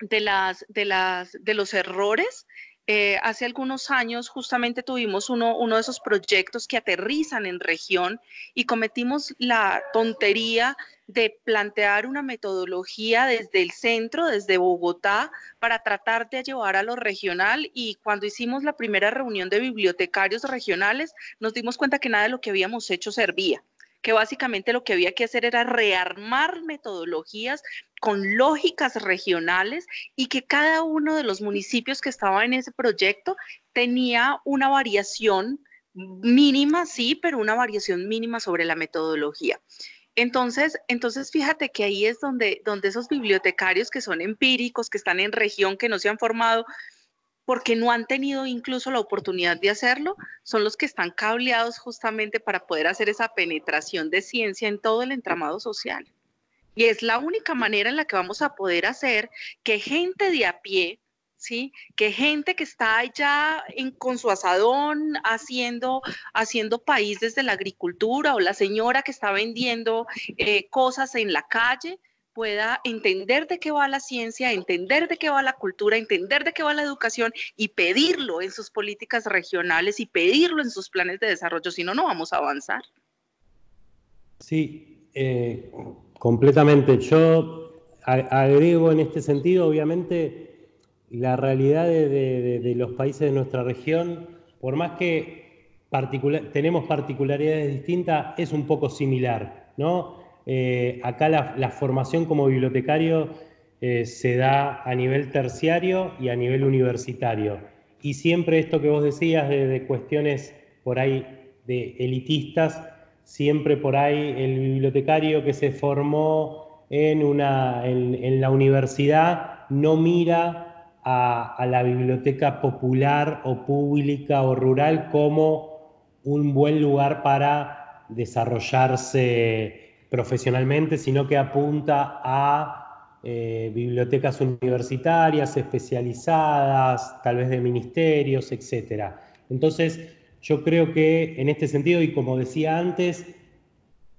de, las, de, las, de los errores, eh, hace algunos años justamente tuvimos uno, uno, de esos proyectos que aterrizan en región y cometimos la tontería de plantear una metodología desde el centro, desde Bogotá, para tratar de llevar a lo regional. Y cuando hicimos la primera reunión de bibliotecarios regionales nos dimos cuenta que nada de lo que habíamos hecho servía que básicamente lo que había que hacer era rearmar metodologías con lógicas regionales y que cada uno de los municipios que estaba en ese proyecto tenía una variación mínima, sí, pero una variación mínima sobre la metodología. Entonces, entonces fíjate que ahí es donde, donde esos bibliotecarios que son empíricos, que están en región, que no se han formado, porque no han tenido incluso la oportunidad de hacerlo, son los que están cableados justamente para poder hacer esa penetración de ciencia en todo el entramado social. Y es la única manera en la que vamos a poder hacer que gente de a pie, ¿sí? Que gente que está allá en, con su asadón haciendo, haciendo país desde la agricultura o la señora que está vendiendo eh, cosas en la calle, pueda entender de qué va la ciencia, entender de qué va la cultura, entender de qué va la educación y pedirlo en sus políticas regionales y pedirlo en sus planes de desarrollo, si no, no vamos a avanzar. Sí, eh, completamente. Yo agrego en este sentido, obviamente, la realidad de, los países de nuestra región, por más que tenemos particularidades distintas, es un poco similar, ¿no? Eh, acá la, formación como bibliotecario eh, se da a nivel terciario y a nivel universitario. Y siempre esto que vos decías de, cuestiones por ahí de elitistas, siempre por ahí el bibliotecario que se formó en, una, en, la universidad no mira a, la biblioteca popular o pública o rural como un buen lugar para desarrollarse profesionalmente, sino que apunta a eh, bibliotecas universitarias especializadas, tal vez de ministerios, etc. Entonces, yo creo que en este sentido, y como decía antes,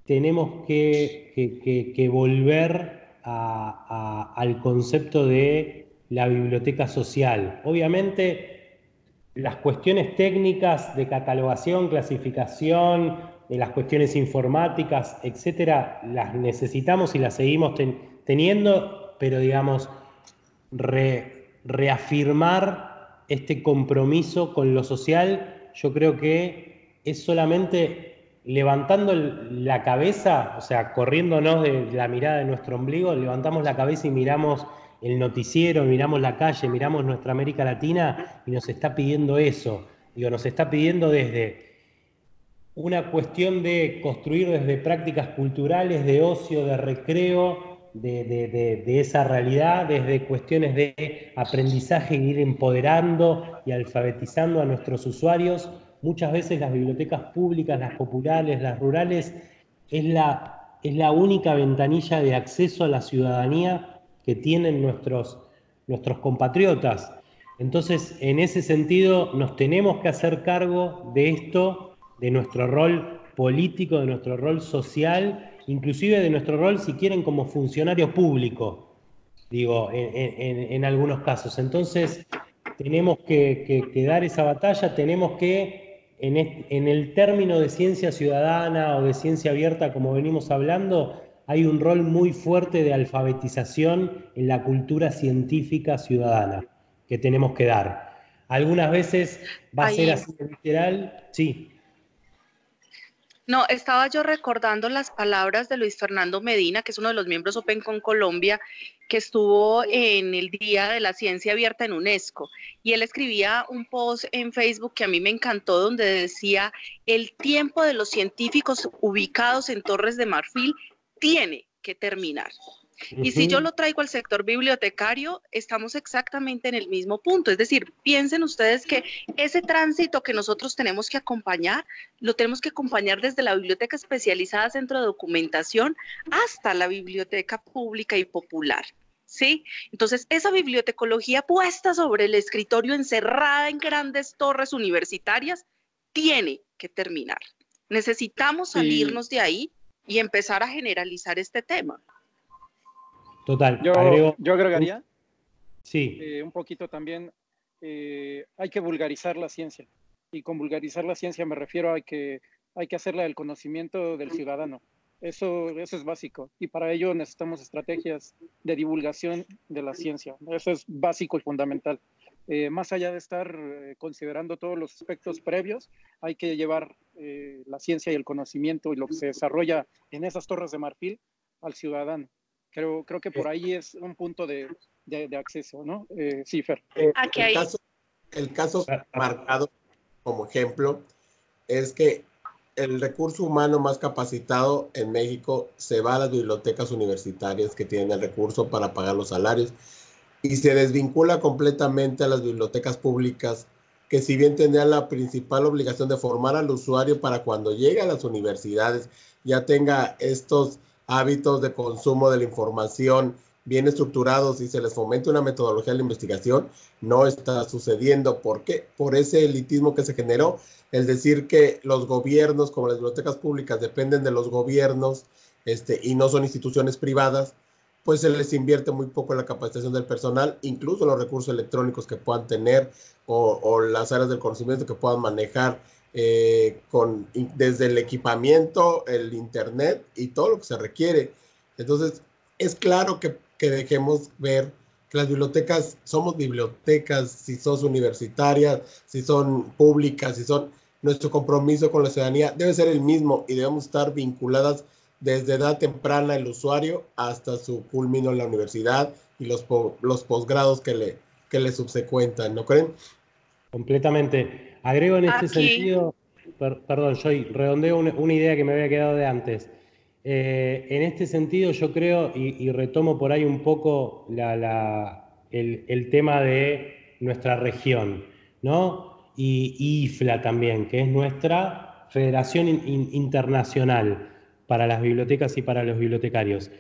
tenemos que, que, volver al concepto de la biblioteca social. Obviamente, las cuestiones técnicas de catalogación, clasificación, las cuestiones informáticas, etcétera, las necesitamos y las seguimos ten, teniendo, pero digamos, re, reafirmar este compromiso con lo social, yo creo que es solamente levantando la cabeza, o sea, corriéndonos de la mirada de nuestro ombligo, levantamos la cabeza y miramos el noticiero, miramos la calle, miramos nuestra América Latina y nos está pidiendo eso. Digo, nos está pidiendo desde una cuestión de construir desde prácticas culturales, de ocio, de recreo, de, esa realidad, desde cuestiones de aprendizaje ir empoderando y alfabetizando a nuestros usuarios. Muchas veces las bibliotecas públicas, las populares, las rurales, es la, es la única ventanilla de acceso a la ciudadanía que tienen nuestros, nuestros compatriotas. Entonces, en ese sentido, nos tenemos que hacer cargo de esto, de nuestro rol político, de nuestro rol social inclusive de nuestro rol, si quieren, como funcionario público, digo, en, algunos casos. Entonces, tenemos que, dar esa batalla, tenemos que, en, el término de ciencia ciudadana o de ciencia abierta, como venimos hablando, hay un rol muy fuerte de alfabetización en la cultura científica ciudadana que tenemos que dar. Algunas veces va a ser así literal, sí. No, estaba yo recordando las palabras de Luis Fernando Medina, que es uno de los miembros OpenCon Colombia, que estuvo en el Día de la Ciencia Abierta en UNESCO. Y él escribía un post en Facebook que a mí me encantó, donde decía, el tiempo de los científicos ubicados en Torres de Marfil tiene que terminar. Y si yo lo traigo al sector bibliotecario, estamos exactamente en el mismo punto. Es decir, piensen ustedes que ese tránsito que nosotros tenemos que acompañar, lo tenemos que acompañar desde la biblioteca especializada Centro de Documentación hasta la biblioteca pública y popular. ¿Sí? Entonces, esa bibliotecología puesta sobre el escritorio, encerrada en grandes torres universitarias, tiene que terminar. Necesitamos salirnos de ahí y empezar a generalizar este tema. Total. Yo, yo agregaría sí. Eh, un poquito también, eh, hay que vulgarizar la ciencia. Y con vulgarizar la ciencia me refiero a que hay que hacerla del conocimiento del ciudadano. Eso, eso es básico. Y para ello necesitamos estrategias de divulgación de la ciencia. Eso es básico y fundamental. Eh, más allá de estar considerando todos los aspectos previos, hay que llevar la ciencia y el conocimiento y lo que se desarrolla en esas torres de marfil al ciudadano. Creo, creo que por ahí es un punto de, de, acceso, ¿no? Eh, sí, Fer. Eh, el, caso, el caso marcado como ejemplo es que el recurso humano más capacitado en México se va a las bibliotecas universitarias que tienen el recurso para pagar los salarios y se desvincula completamente a las bibliotecas públicas que si bien tendrían la principal obligación de formar al usuario para cuando llegue a las universidades ya tenga estos hábitos de consumo de la información bien estructurados y se les fomenta una metodología de la investigación, no está sucediendo. ¿Por qué? Por ese elitismo que se generó, el decir que los gobiernos, como las bibliotecas públicas, dependen de los gobiernos este, y no son instituciones privadas, pues se les invierte muy poco en la capacitación del personal, incluso los recursos electrónicos que puedan tener o, o las áreas del conocimiento que puedan manejar eh, con, desde el equipamiento, el internet y todo lo que se requiere. Entonces, es claro que, que dejemos ver que las bibliotecas, somos bibliotecas, si son universitarias, si son públicas, si son, nuestro compromiso con la ciudadanía debe ser el mismo y debemos estar vinculadas desde edad temprana el usuario hasta su culmino en la universidad y los, los posgrados que le, que le subsecuentan, ¿no creen? Completamente. Agrego en este sentido, perdón, yo redondeo una, idea que me había quedado de antes. Eh, en este sentido, yo creo, y, retomo por ahí un poco el, tema de nuestra región, ¿no? Y, IFLA también, que es nuestra Federación Internacional para las bibliotecas y para los bibliotecarios.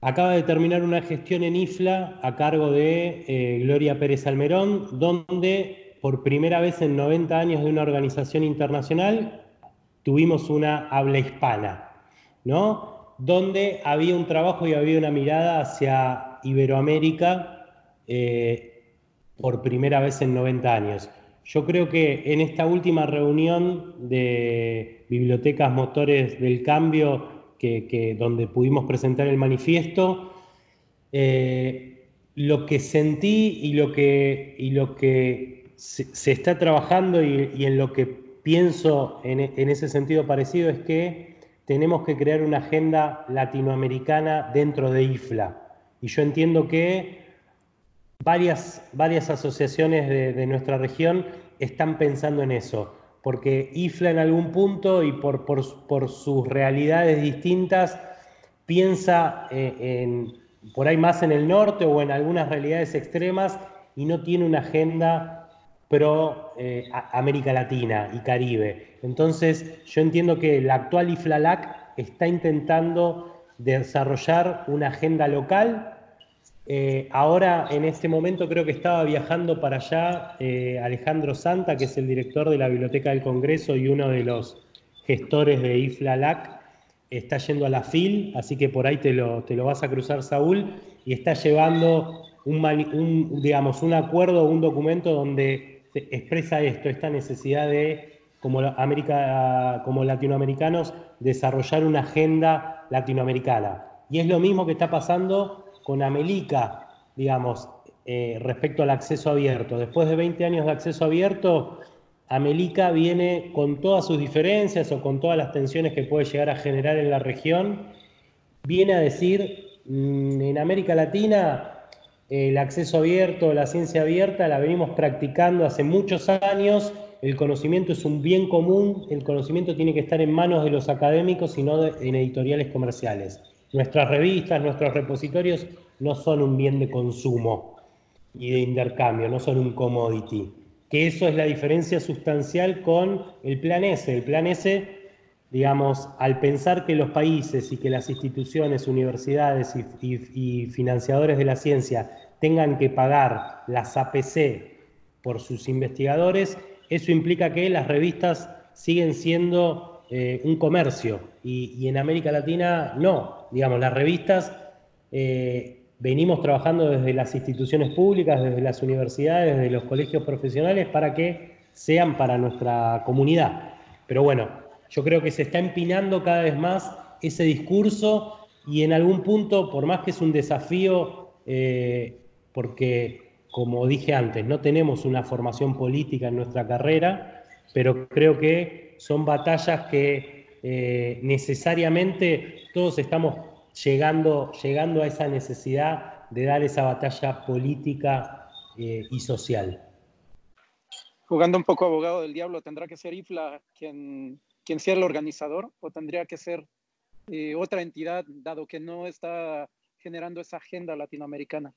Acaba de terminar una gestión en IFLA a cargo de eh, Gloria Pérez Almerón, donde por primera vez en 90 años de una organización internacional, tuvimos una habla hispana, ¿no? Donde había un trabajo y había una mirada hacia Iberoamérica eh, por primera vez en 90 años. Yo creo que en esta última reunión de bibliotecas motores del cambio, que, donde pudimos presentar el manifiesto, eh, lo que sentí y lo que, y lo que se, está trabajando y, en lo que pienso en, ese sentido parecido es que tenemos que crear una agenda latinoamericana dentro de IFLA. Y yo entiendo que varias, varias asociaciones de, de nuestra región están pensando en eso, porque IFLA en algún punto y por, por, por sus realidades distintas piensa eh, en, por ahí más en el norte o en algunas realidades extremas y no tiene una agenda pro eh, América Latina y Caribe. Entonces, yo entiendo que la actual IFLALAC está intentando desarrollar una agenda local. Eh, ahora, en este momento, creo que estaba viajando para allá Alejandro Santa, que es el director de la Biblioteca del Congreso y uno de los gestores de IFLALAC, está yendo a la FIL, así que por ahí te lo, te lo vas a cruzar, Saúl, y está llevando un, digamos, un acuerdo, un documento donde expresa esto, esta necesidad de, como, América, como latinoamericanos, desarrollar una agenda latinoamericana. Y es lo mismo que está pasando con Amelica, digamos, eh, respecto al acceso abierto. Después de 20 años de acceso abierto, Amelica viene con todas sus diferencias o con todas las tensiones que puede llegar a generar en la región, viene a decir, mm, en América Latina el acceso abierto, la ciencia abierta, la venimos practicando hace muchos años, el conocimiento es un bien común, el conocimiento tiene que estar en manos de los académicos y no en editoriales comerciales. Nuestras revistas, nuestros repositorios no son un bien de consumo y de intercambio, no son un commodity que eso es la diferencia sustancial con el plan S. El plan S, digamos, al pensar que los países y que las instituciones, universidades y, financiadores de la ciencia tengan que pagar las APC por sus investigadores, eso implica que las revistas siguen siendo eh, un comercio y, en América Latina no. Digamos, las revistas eh, venimos trabajando desde las instituciones públicas, desde las universidades, desde los colegios profesionales, para que sean para nuestra comunidad. Pero bueno, yo creo que se está empinando cada vez más ese discurso y en algún punto, por más que es un desafío, eh, porque como dije antes, no tenemos una formación política en nuestra carrera, pero creo que son batallas que eh, necesariamente todos estamos llegando, llegando a esa necesidad de dar esa batalla política eh, y social. Jugando un poco abogado del diablo, ¿tendrá que ser IFLA quien, quien sea el organizador o tendría que ser eh, otra entidad, dado que no está generando esa agenda latinoamericana?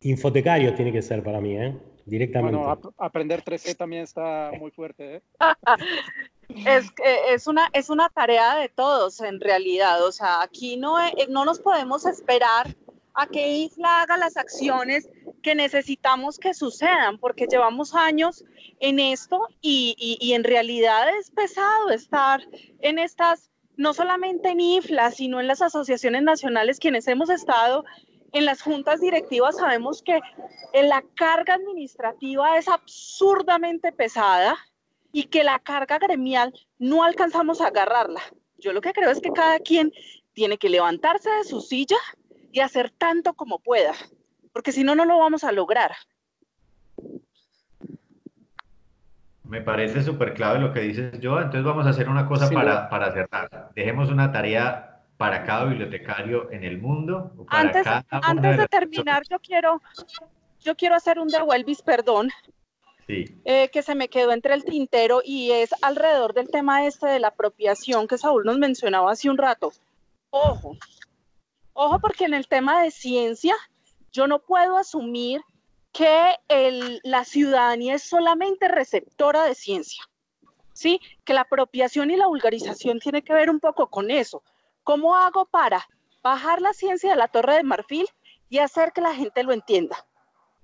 Infotecario tiene que ser para mí, ¿eh? directamente. Bueno, aprender 3C también está muy fuerte. ¿eh? Es, es, una, es una tarea de todos en realidad, o sea, aquí no, eh, no nos podemos esperar a que IFLA haga las acciones que necesitamos que sucedan, porque llevamos años en esto y, y, en realidad es pesado estar en estas, no solamente en IFLA, sino en las asociaciones nacionales, quienes hemos estado en las juntas directivas, sabemos que la carga administrativa es absurdamente pesada y que la carga gremial no alcanzamos a agarrarla. Yo lo que creo es que cada quien tiene que levantarse de su silla y hacer tanto como pueda, porque si no, no lo vamos a lograr. Me parece súper clave lo que dices, yo. Entonces vamos a hacer una cosa para, para cerrar. Dejemos una tarea para cada bibliotecario en el mundo. antes, antes de, terminar, yo quiero, yo quiero hacer un devuelvis, perdón, eh, que se me quedó entre el tintero y es alrededor del tema este de la apropiación que Saúl nos mencionaba hace un rato. Ojo, ojo porque en el tema de ciencia yo no puedo asumir que la ciudadanía es solamente receptora de ciencia. ¿Sí? Que la apropiación y la vulgarización tiene que ver un poco con eso. ¿Cómo hago para bajar la ciencia de la Torre de Marfil y hacer que la gente lo entienda?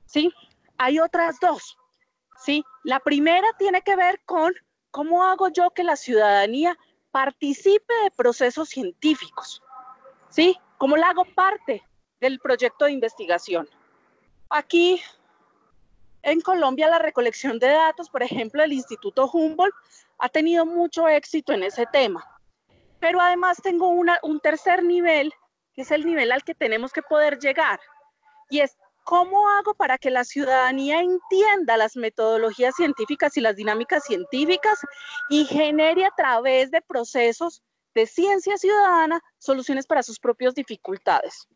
¿Sí? Hay otras dos. ¿sí? La primera tiene que ver con cómo hago yo que la ciudadanía participe de procesos científicos, ¿sí? ¿Cómo la hago parte del proyecto de investigación? Aquí en Colombia la recolección de datos, por ejemplo, el Instituto Humboldt ha tenido mucho éxito en ese tema. Pero además tengo un tercer nivel, que es el nivel al que tenemos que poder llegar, y es cómo hago para que la ciudadanía entienda las metodologías científicas y las dinámicas científicas y genere a través de procesos de ciencia ciudadana soluciones para sus propias dificultades.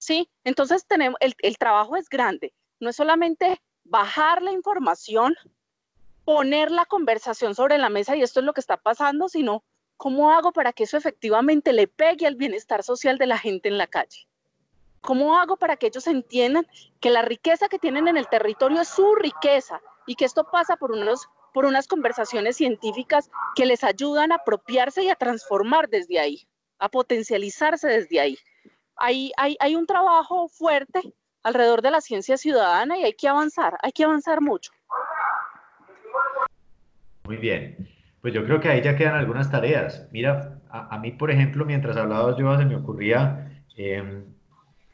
¿Sí? Entonces tenemos, el, el trabajo es grande, no es solamente bajar la información, poner la conversación sobre la mesa y esto es lo que está pasando, sino cómo hago para que eso efectivamente le pegue al bienestar social de la gente en la calle. ¿Cómo hago para que ellos entiendan que la riqueza que tienen en el territorio es su riqueza y que esto pasa por, unos, por unas conversaciones científicas que les ayudan a apropiarse y a transformar desde ahí, a potencializarse desde ahí? Hay, hay, hay un trabajo fuerte alrededor de la ciencia ciudadana y hay que avanzar, hay que avanzar mucho. Muy bien. Pues yo creo que ahí ya quedan algunas tareas. Mira, a, mí, por ejemplo, mientras hablabas yo, se me ocurría eh,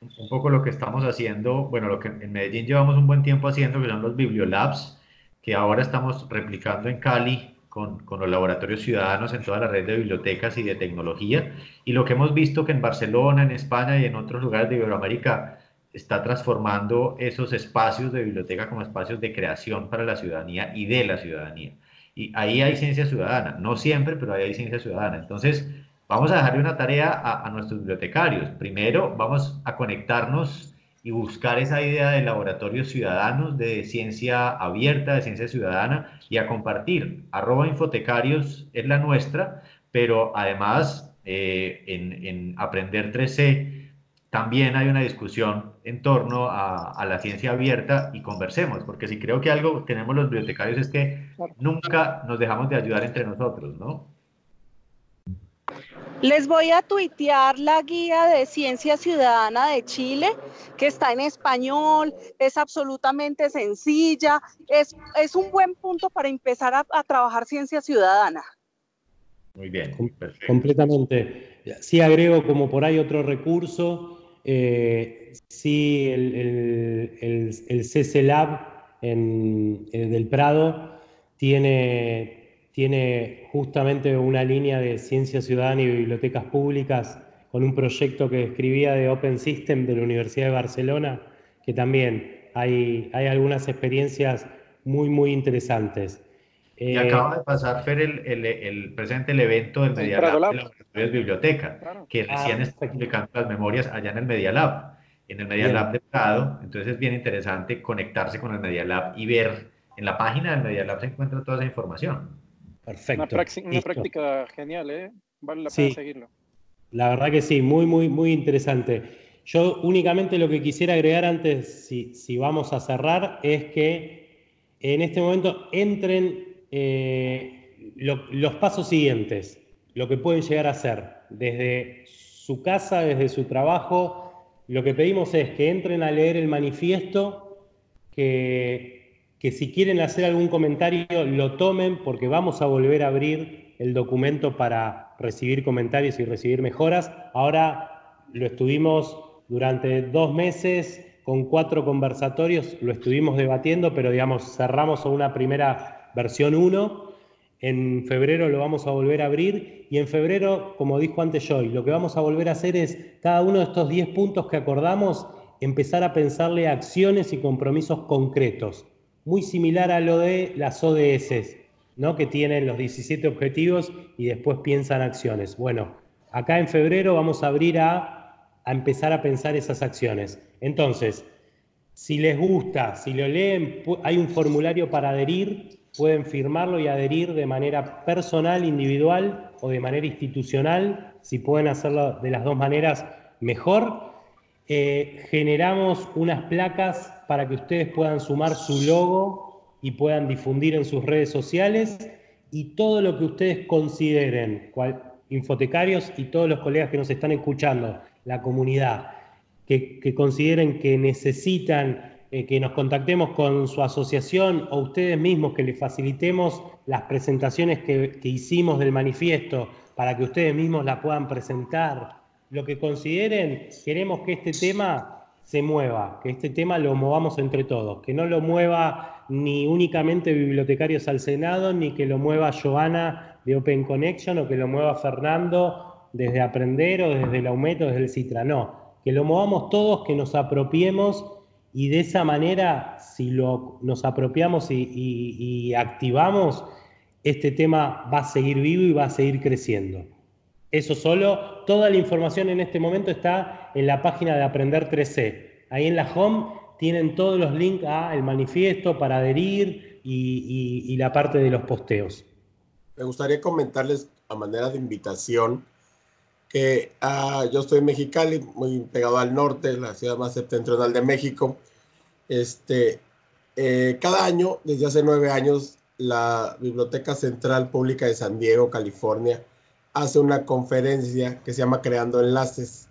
un poco lo que estamos haciendo, bueno, lo que en Medellín llevamos un buen tiempo haciendo, que son los bibliolabs, que ahora estamos replicando en Cali con, los laboratorios ciudadanos en toda la red de bibliotecas y de tecnología. Y lo que hemos visto que en Barcelona, en España y en otros lugares de Iberoamérica está transformando esos espacios de biblioteca como espacios de creación para la ciudadanía y de la ciudadanía. Y ahí hay ciencia ciudadana, no siempre, pero ahí hay ciencia ciudadana. Entonces, Vamos a dejarle una tarea a, nuestros bibliotecarios. Primero, vamos a conectarnos y buscar esa idea de laboratorios ciudadanos, de ciencia abierta, de ciencia ciudadana y a compartir. Arroba Infotecarios es la nuestra, pero además eh, en, Aprender 3C también hay una discusión en torno a, a, la ciencia abierta y conversemos, porque si creo que algo tenemos los bibliotecarios es que nunca nos dejamos de ayudar entre nosotros, ¿no? Les voy a tuitear la guía de Ciencia Ciudadana de Chile, que está en español, es absolutamente sencilla, es, es un buen punto para empezar a, trabajar ciencia ciudadana. Muy bien. Completamente. Sí agrego como por ahí otro recurso, eh, sí el, el, el, CC Lab en, del Prado tiene tiene justamente una línea de ciencia ciudadana y bibliotecas públicas con un proyecto que escribía de Open System de la Universidad de Barcelona, que también hay, hay algunas experiencias muy, muy interesantes. Y eh, acaba de pasar, Fer, el, el, el presente el evento del Media Lab de la Biblioteca, que recién ah, está publicando las memorias allá en el Media Lab, en el Media Lab de Prado. Entonces es bien interesante conectarse con el Media Lab y ver en la página del Media Lab se encuentra toda esa información. Perfecto. Una, práctica, genial, ¿eh? Vale la pena seguirlo. La verdad que sí, muy, muy, muy interesante. Yo únicamente lo que quisiera agregar antes, si, vamos a cerrar, es que en este momento entren eh, los pasos siguientes, lo que pueden llegar a hacer desde su casa, desde su trabajo. Lo que pedimos es que entren a leer el manifiesto, que que si quieren hacer algún comentario lo tomen porque vamos a volver a abrir el documento para recibir comentarios y recibir mejoras. Ahora lo estuvimos durante dos meses con cuatro conversatorios, lo estuvimos debatiendo, pero digamos, cerramos una primera versión 1. En febrero lo vamos a volver a abrir y en febrero, como dijo antes Joy, lo que vamos a volver a hacer es cada uno de estos 10 puntos que acordamos, empezar a pensarle acciones y compromisos concretos muy similar a lo de las ODS, ¿no? que tienen los 17 objetivos y después piensan acciones. Bueno, acá en febrero vamos a abrir a, a empezar a pensar esas acciones. Entonces, si les gusta, si lo leen, hay un formulario para adherir, pueden firmarlo y adherir de manera personal, individual o de manera institucional. Si pueden hacerlo de las dos maneras, mejor. Eh, generamos unas placas para que ustedes puedan sumar su logo y puedan difundir en sus redes sociales y todo lo que ustedes consideren, infotecarios y todos los colegas que nos están escuchando, la comunidad, que, consideren que necesitan eh, que nos contactemos con su asociación o ustedes mismos que les facilitemos las presentaciones que, que hicimos del manifiesto para que ustedes mismos la puedan presentar lo que consideren, queremos que este tema se mueva, que este tema lo movamos entre todos, que no lo mueva ni únicamente bibliotecarios al Senado, ni que lo mueva Joana de Open Connection o que lo mueva Fernando desde Aprender o desde la UMET o desde el Citra, no, que lo movamos todos, que nos apropiemos y de esa manera, si lo, nos apropiamos y, y activamos, este tema va a seguir vivo y va a seguir creciendo. Eso solo, toda la información en este momento está en la página de Aprender 3C. Ahí en la home tienen todos los links al manifiesto para adherir y, la parte de los posteos. Me gustaría comentarles a manera de invitación que ah, yo estoy en Mexicali, muy pegado al norte, la ciudad más septentrional de México. Este, eh, cada año, desde hace nueve años, la Biblioteca Central Pública de San Diego, California, hace una conferencia que se llama Creando Enlaces.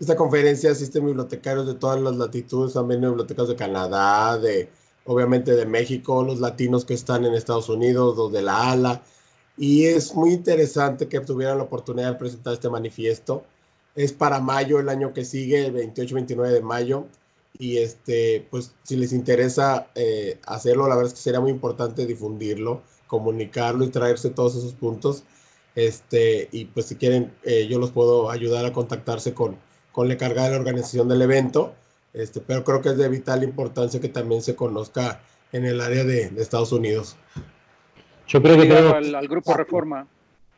Esta conferencia asisten bibliotecarios de todas las latitudes, también bibliotecas de Canadá, de obviamente de México, los latinos que están en Estados Unidos, los de la ALA, y es muy interesante que tuvieran la oportunidad de presentar este manifiesto. Es para mayo, el año que sigue, el 28-29 de mayo, y este, pues si les interesa eh, hacerlo, la verdad es que sería muy importante difundirlo, comunicarlo y traerse todos esos puntos. Este, y pues si quieren, eh, yo los puedo ayudar a contactarse con, con la carga de la organización del evento. Este, pero creo que es de vital importancia que también se conozca en el área de, Estados Unidos. Yo creo que al, al, grupo Reforma.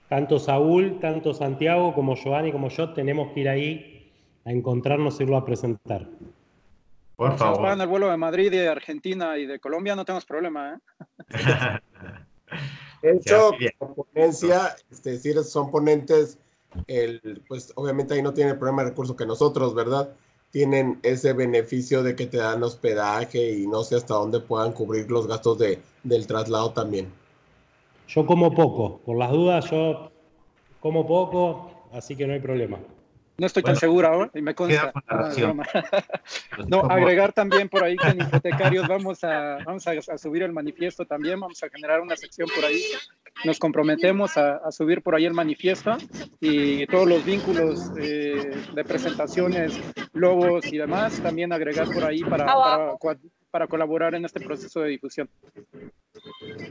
Tanto Saúl, tanto Santiago como Giovanni como yo tenemos que ir ahí a encontrarnos y irlo a presentar. Por favor. van al vuelo de Madrid, de Argentina y de Colombia, no tenemos problema. ¿eh? De hecho, ponencia, es decir, son ponentes, el, pues obviamente ahí no tienen el problema de recursos que nosotros, ¿verdad? Tienen ese beneficio de que te dan hospedaje y no sé hasta dónde puedan cubrir los gastos de, del traslado también. Yo como poco, por las dudas yo como poco, así que no hay problema. No estoy tan segura, y me consta. No, agregar también por ahí que en hipotecarios vamos, a, vamos a, subir el manifiesto también, vamos a generar una sección por ahí. Nos comprometemos a, subir por ahí el manifiesto y todos los vínculos eh, de presentaciones, logos y demás, también agregar por ahí para, para, para colaborar en este proceso de difusión.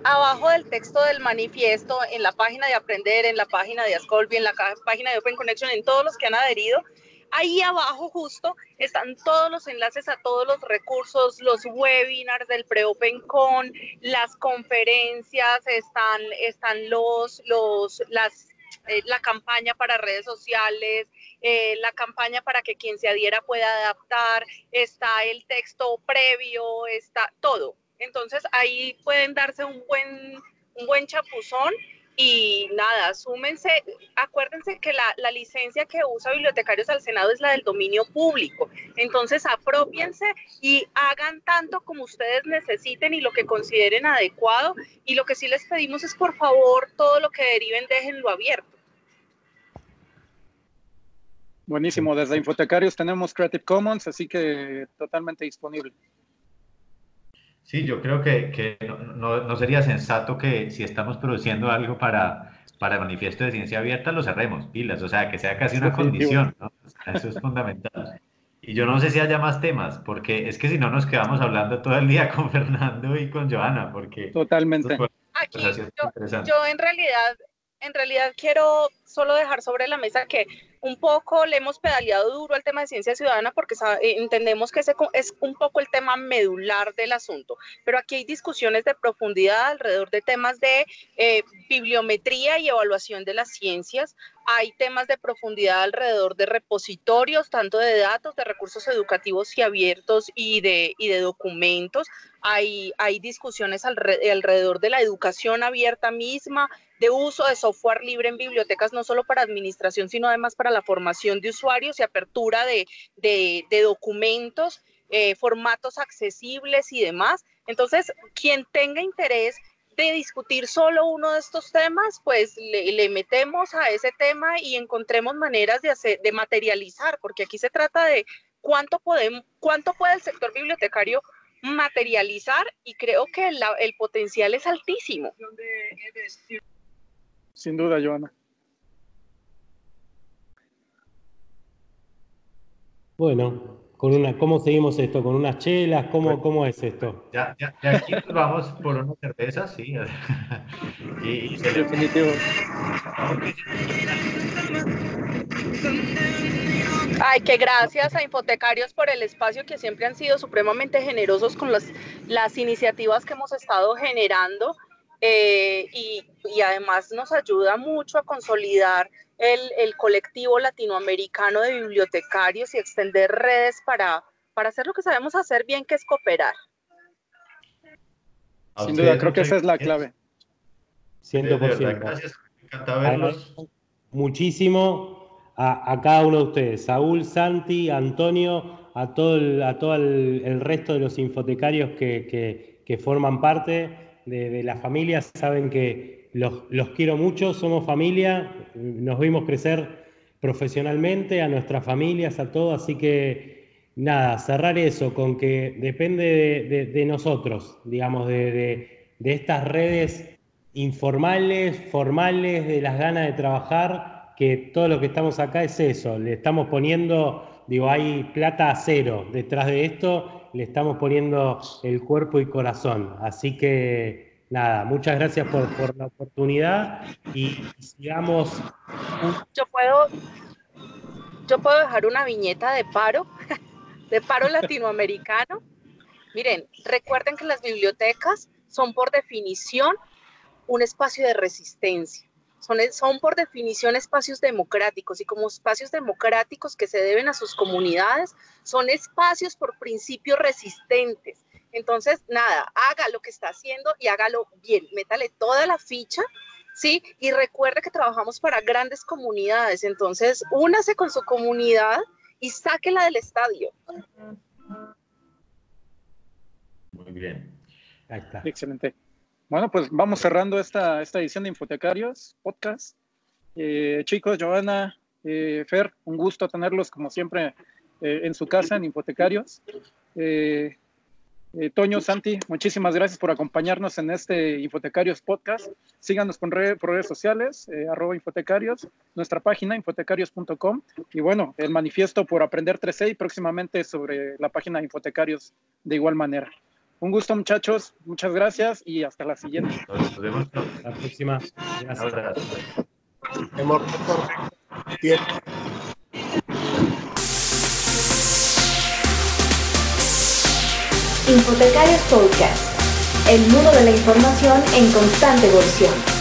Abajo del texto del manifiesto, en la página de Aprender, en la página de Ascolvi, en la página de Open Connection, en todos los que han adherido, ahí abajo justo están todos los enlaces a todos los recursos, los webinars del pre-OpenCon, las conferencias, están, están los, los, las, eh, la campaña para redes sociales, eh, la campaña para que quien se adhiera pueda adaptar, está el texto previo, está todo. Entonces ahí pueden darse un buen, un buen chapuzón y nada, súmense, acuérdense que la, la, licencia que usa Bibliotecarios al Senado es la del dominio público, entonces apropiense y hagan tanto como ustedes necesiten y lo que consideren adecuado y lo que sí les pedimos es por favor todo lo que deriven déjenlo abierto. Buenísimo, desde Infotecarios tenemos Creative Commons, así que totalmente disponible. Sí, yo creo que, que no, no, sería sensato que si estamos produciendo algo para, para el manifiesto de ciencia abierta, lo cerremos, pilas, o sea, que sea casi una condición, ¿no? Eso es fundamental. Y yo no sé si haya más temas, porque es que si no nos quedamos hablando todo el día con Fernando y con Joana, porque... Totalmente. Aquí yo, yo en realidad, en realidad quiero solo dejar sobre la mesa que un poco le hemos pedaleado duro al tema de ciencia ciudadana porque eh, entendemos que ese es un poco el tema medular del asunto, pero aquí hay discusiones de profundidad alrededor de temas de eh, bibliometría y evaluación de las ciencias, hay temas de profundidad alrededor de repositorios, tanto de datos, de recursos educativos y abiertos y de, y de documentos, hay, hay discusiones alrededor de la educación abierta misma, de uso de software libre en bibliotecas, no solo para administración, sino además para la formación de usuarios y apertura de, documentos, eh, formatos accesibles y demás. Entonces, quien tenga interés de discutir solo uno de estos temas, pues le, metemos a ese tema y encontremos maneras de, hacer, de materializar, porque aquí se trata de cuánto, podemos, cuánto puede el sector bibliotecario materializar y creo que el potencial es altísimo. Sin duda, Joana. Bueno, con una, ¿cómo seguimos esto? ¿Con unas chelas? ¿Cómo, cómo es esto? Ya, ya, ya aquí vamos por una cerveza, sí. y, y se Definitivo. Ay, que gracias a Infotecarios por el espacio que siempre han sido supremamente generosos con las, las iniciativas que hemos estado generando eh, y, y, además nos ayuda mucho a consolidar el, el, colectivo latinoamericano de bibliotecarios y extender redes para, para hacer lo que sabemos hacer bien, que es cooperar. Sin duda, creo que esa es la clave. 100%. Gracias, encantado verlos. Muchísimo a, a, cada uno de ustedes, Saúl, Santi, Antonio, a todo el, a todo el, el resto de los infotecarios que, que, que forman parte de, de, la familia, saben que los, los, quiero mucho, somos familia, nos vimos crecer profesionalmente, a nuestras familias, a todo, así que nada, cerrar eso con que depende de, nosotros, digamos, de, de estas redes informales, formales, de las ganas de trabajar que todo lo que estamos acá es eso, le estamos poniendo, digo, hay plata a cero detrás de esto, le estamos poniendo el cuerpo y corazón. Así que nada, muchas gracias por, la oportunidad y sigamos. Yo puedo, yo puedo dejar una viñeta de paro, de paro latinoamericano. Miren, recuerden que las bibliotecas son por definición un espacio de resistencia son, son por definición espacios democráticos y como espacios democráticos que se deben a sus comunidades, son espacios por principio resistentes. Entonces, nada, haga lo que está haciendo y hágalo bien, métale toda la ficha, ¿sí? Y recuerde que trabajamos para grandes comunidades, entonces únase con su comunidad y sáquela del estadio. Muy bien. Ahí está. Excelente. Bueno, pues vamos cerrando esta, esta edición de Infotecarios Podcast. Eh, chicos, Joana, eh, Fer, un gusto tenerlos como siempre eh, en su casa, en Infotecarios. Eh, eh, Toño, Santi, muchísimas gracias por acompañarnos en este Infotecarios Podcast. Síganos por, red, por redes sociales, arroba Infotecarios, nuestra página infotecarios.com y bueno, el manifiesto por aprender 3C y próximamente sobre la página de Infotecarios de igual manera. Un gusto, muchachos. Muchas gracias y hasta la siguiente. Nos vemos. La próxima. Gracias. Infotecarios Podcast. El mundo de la información en constante evolución.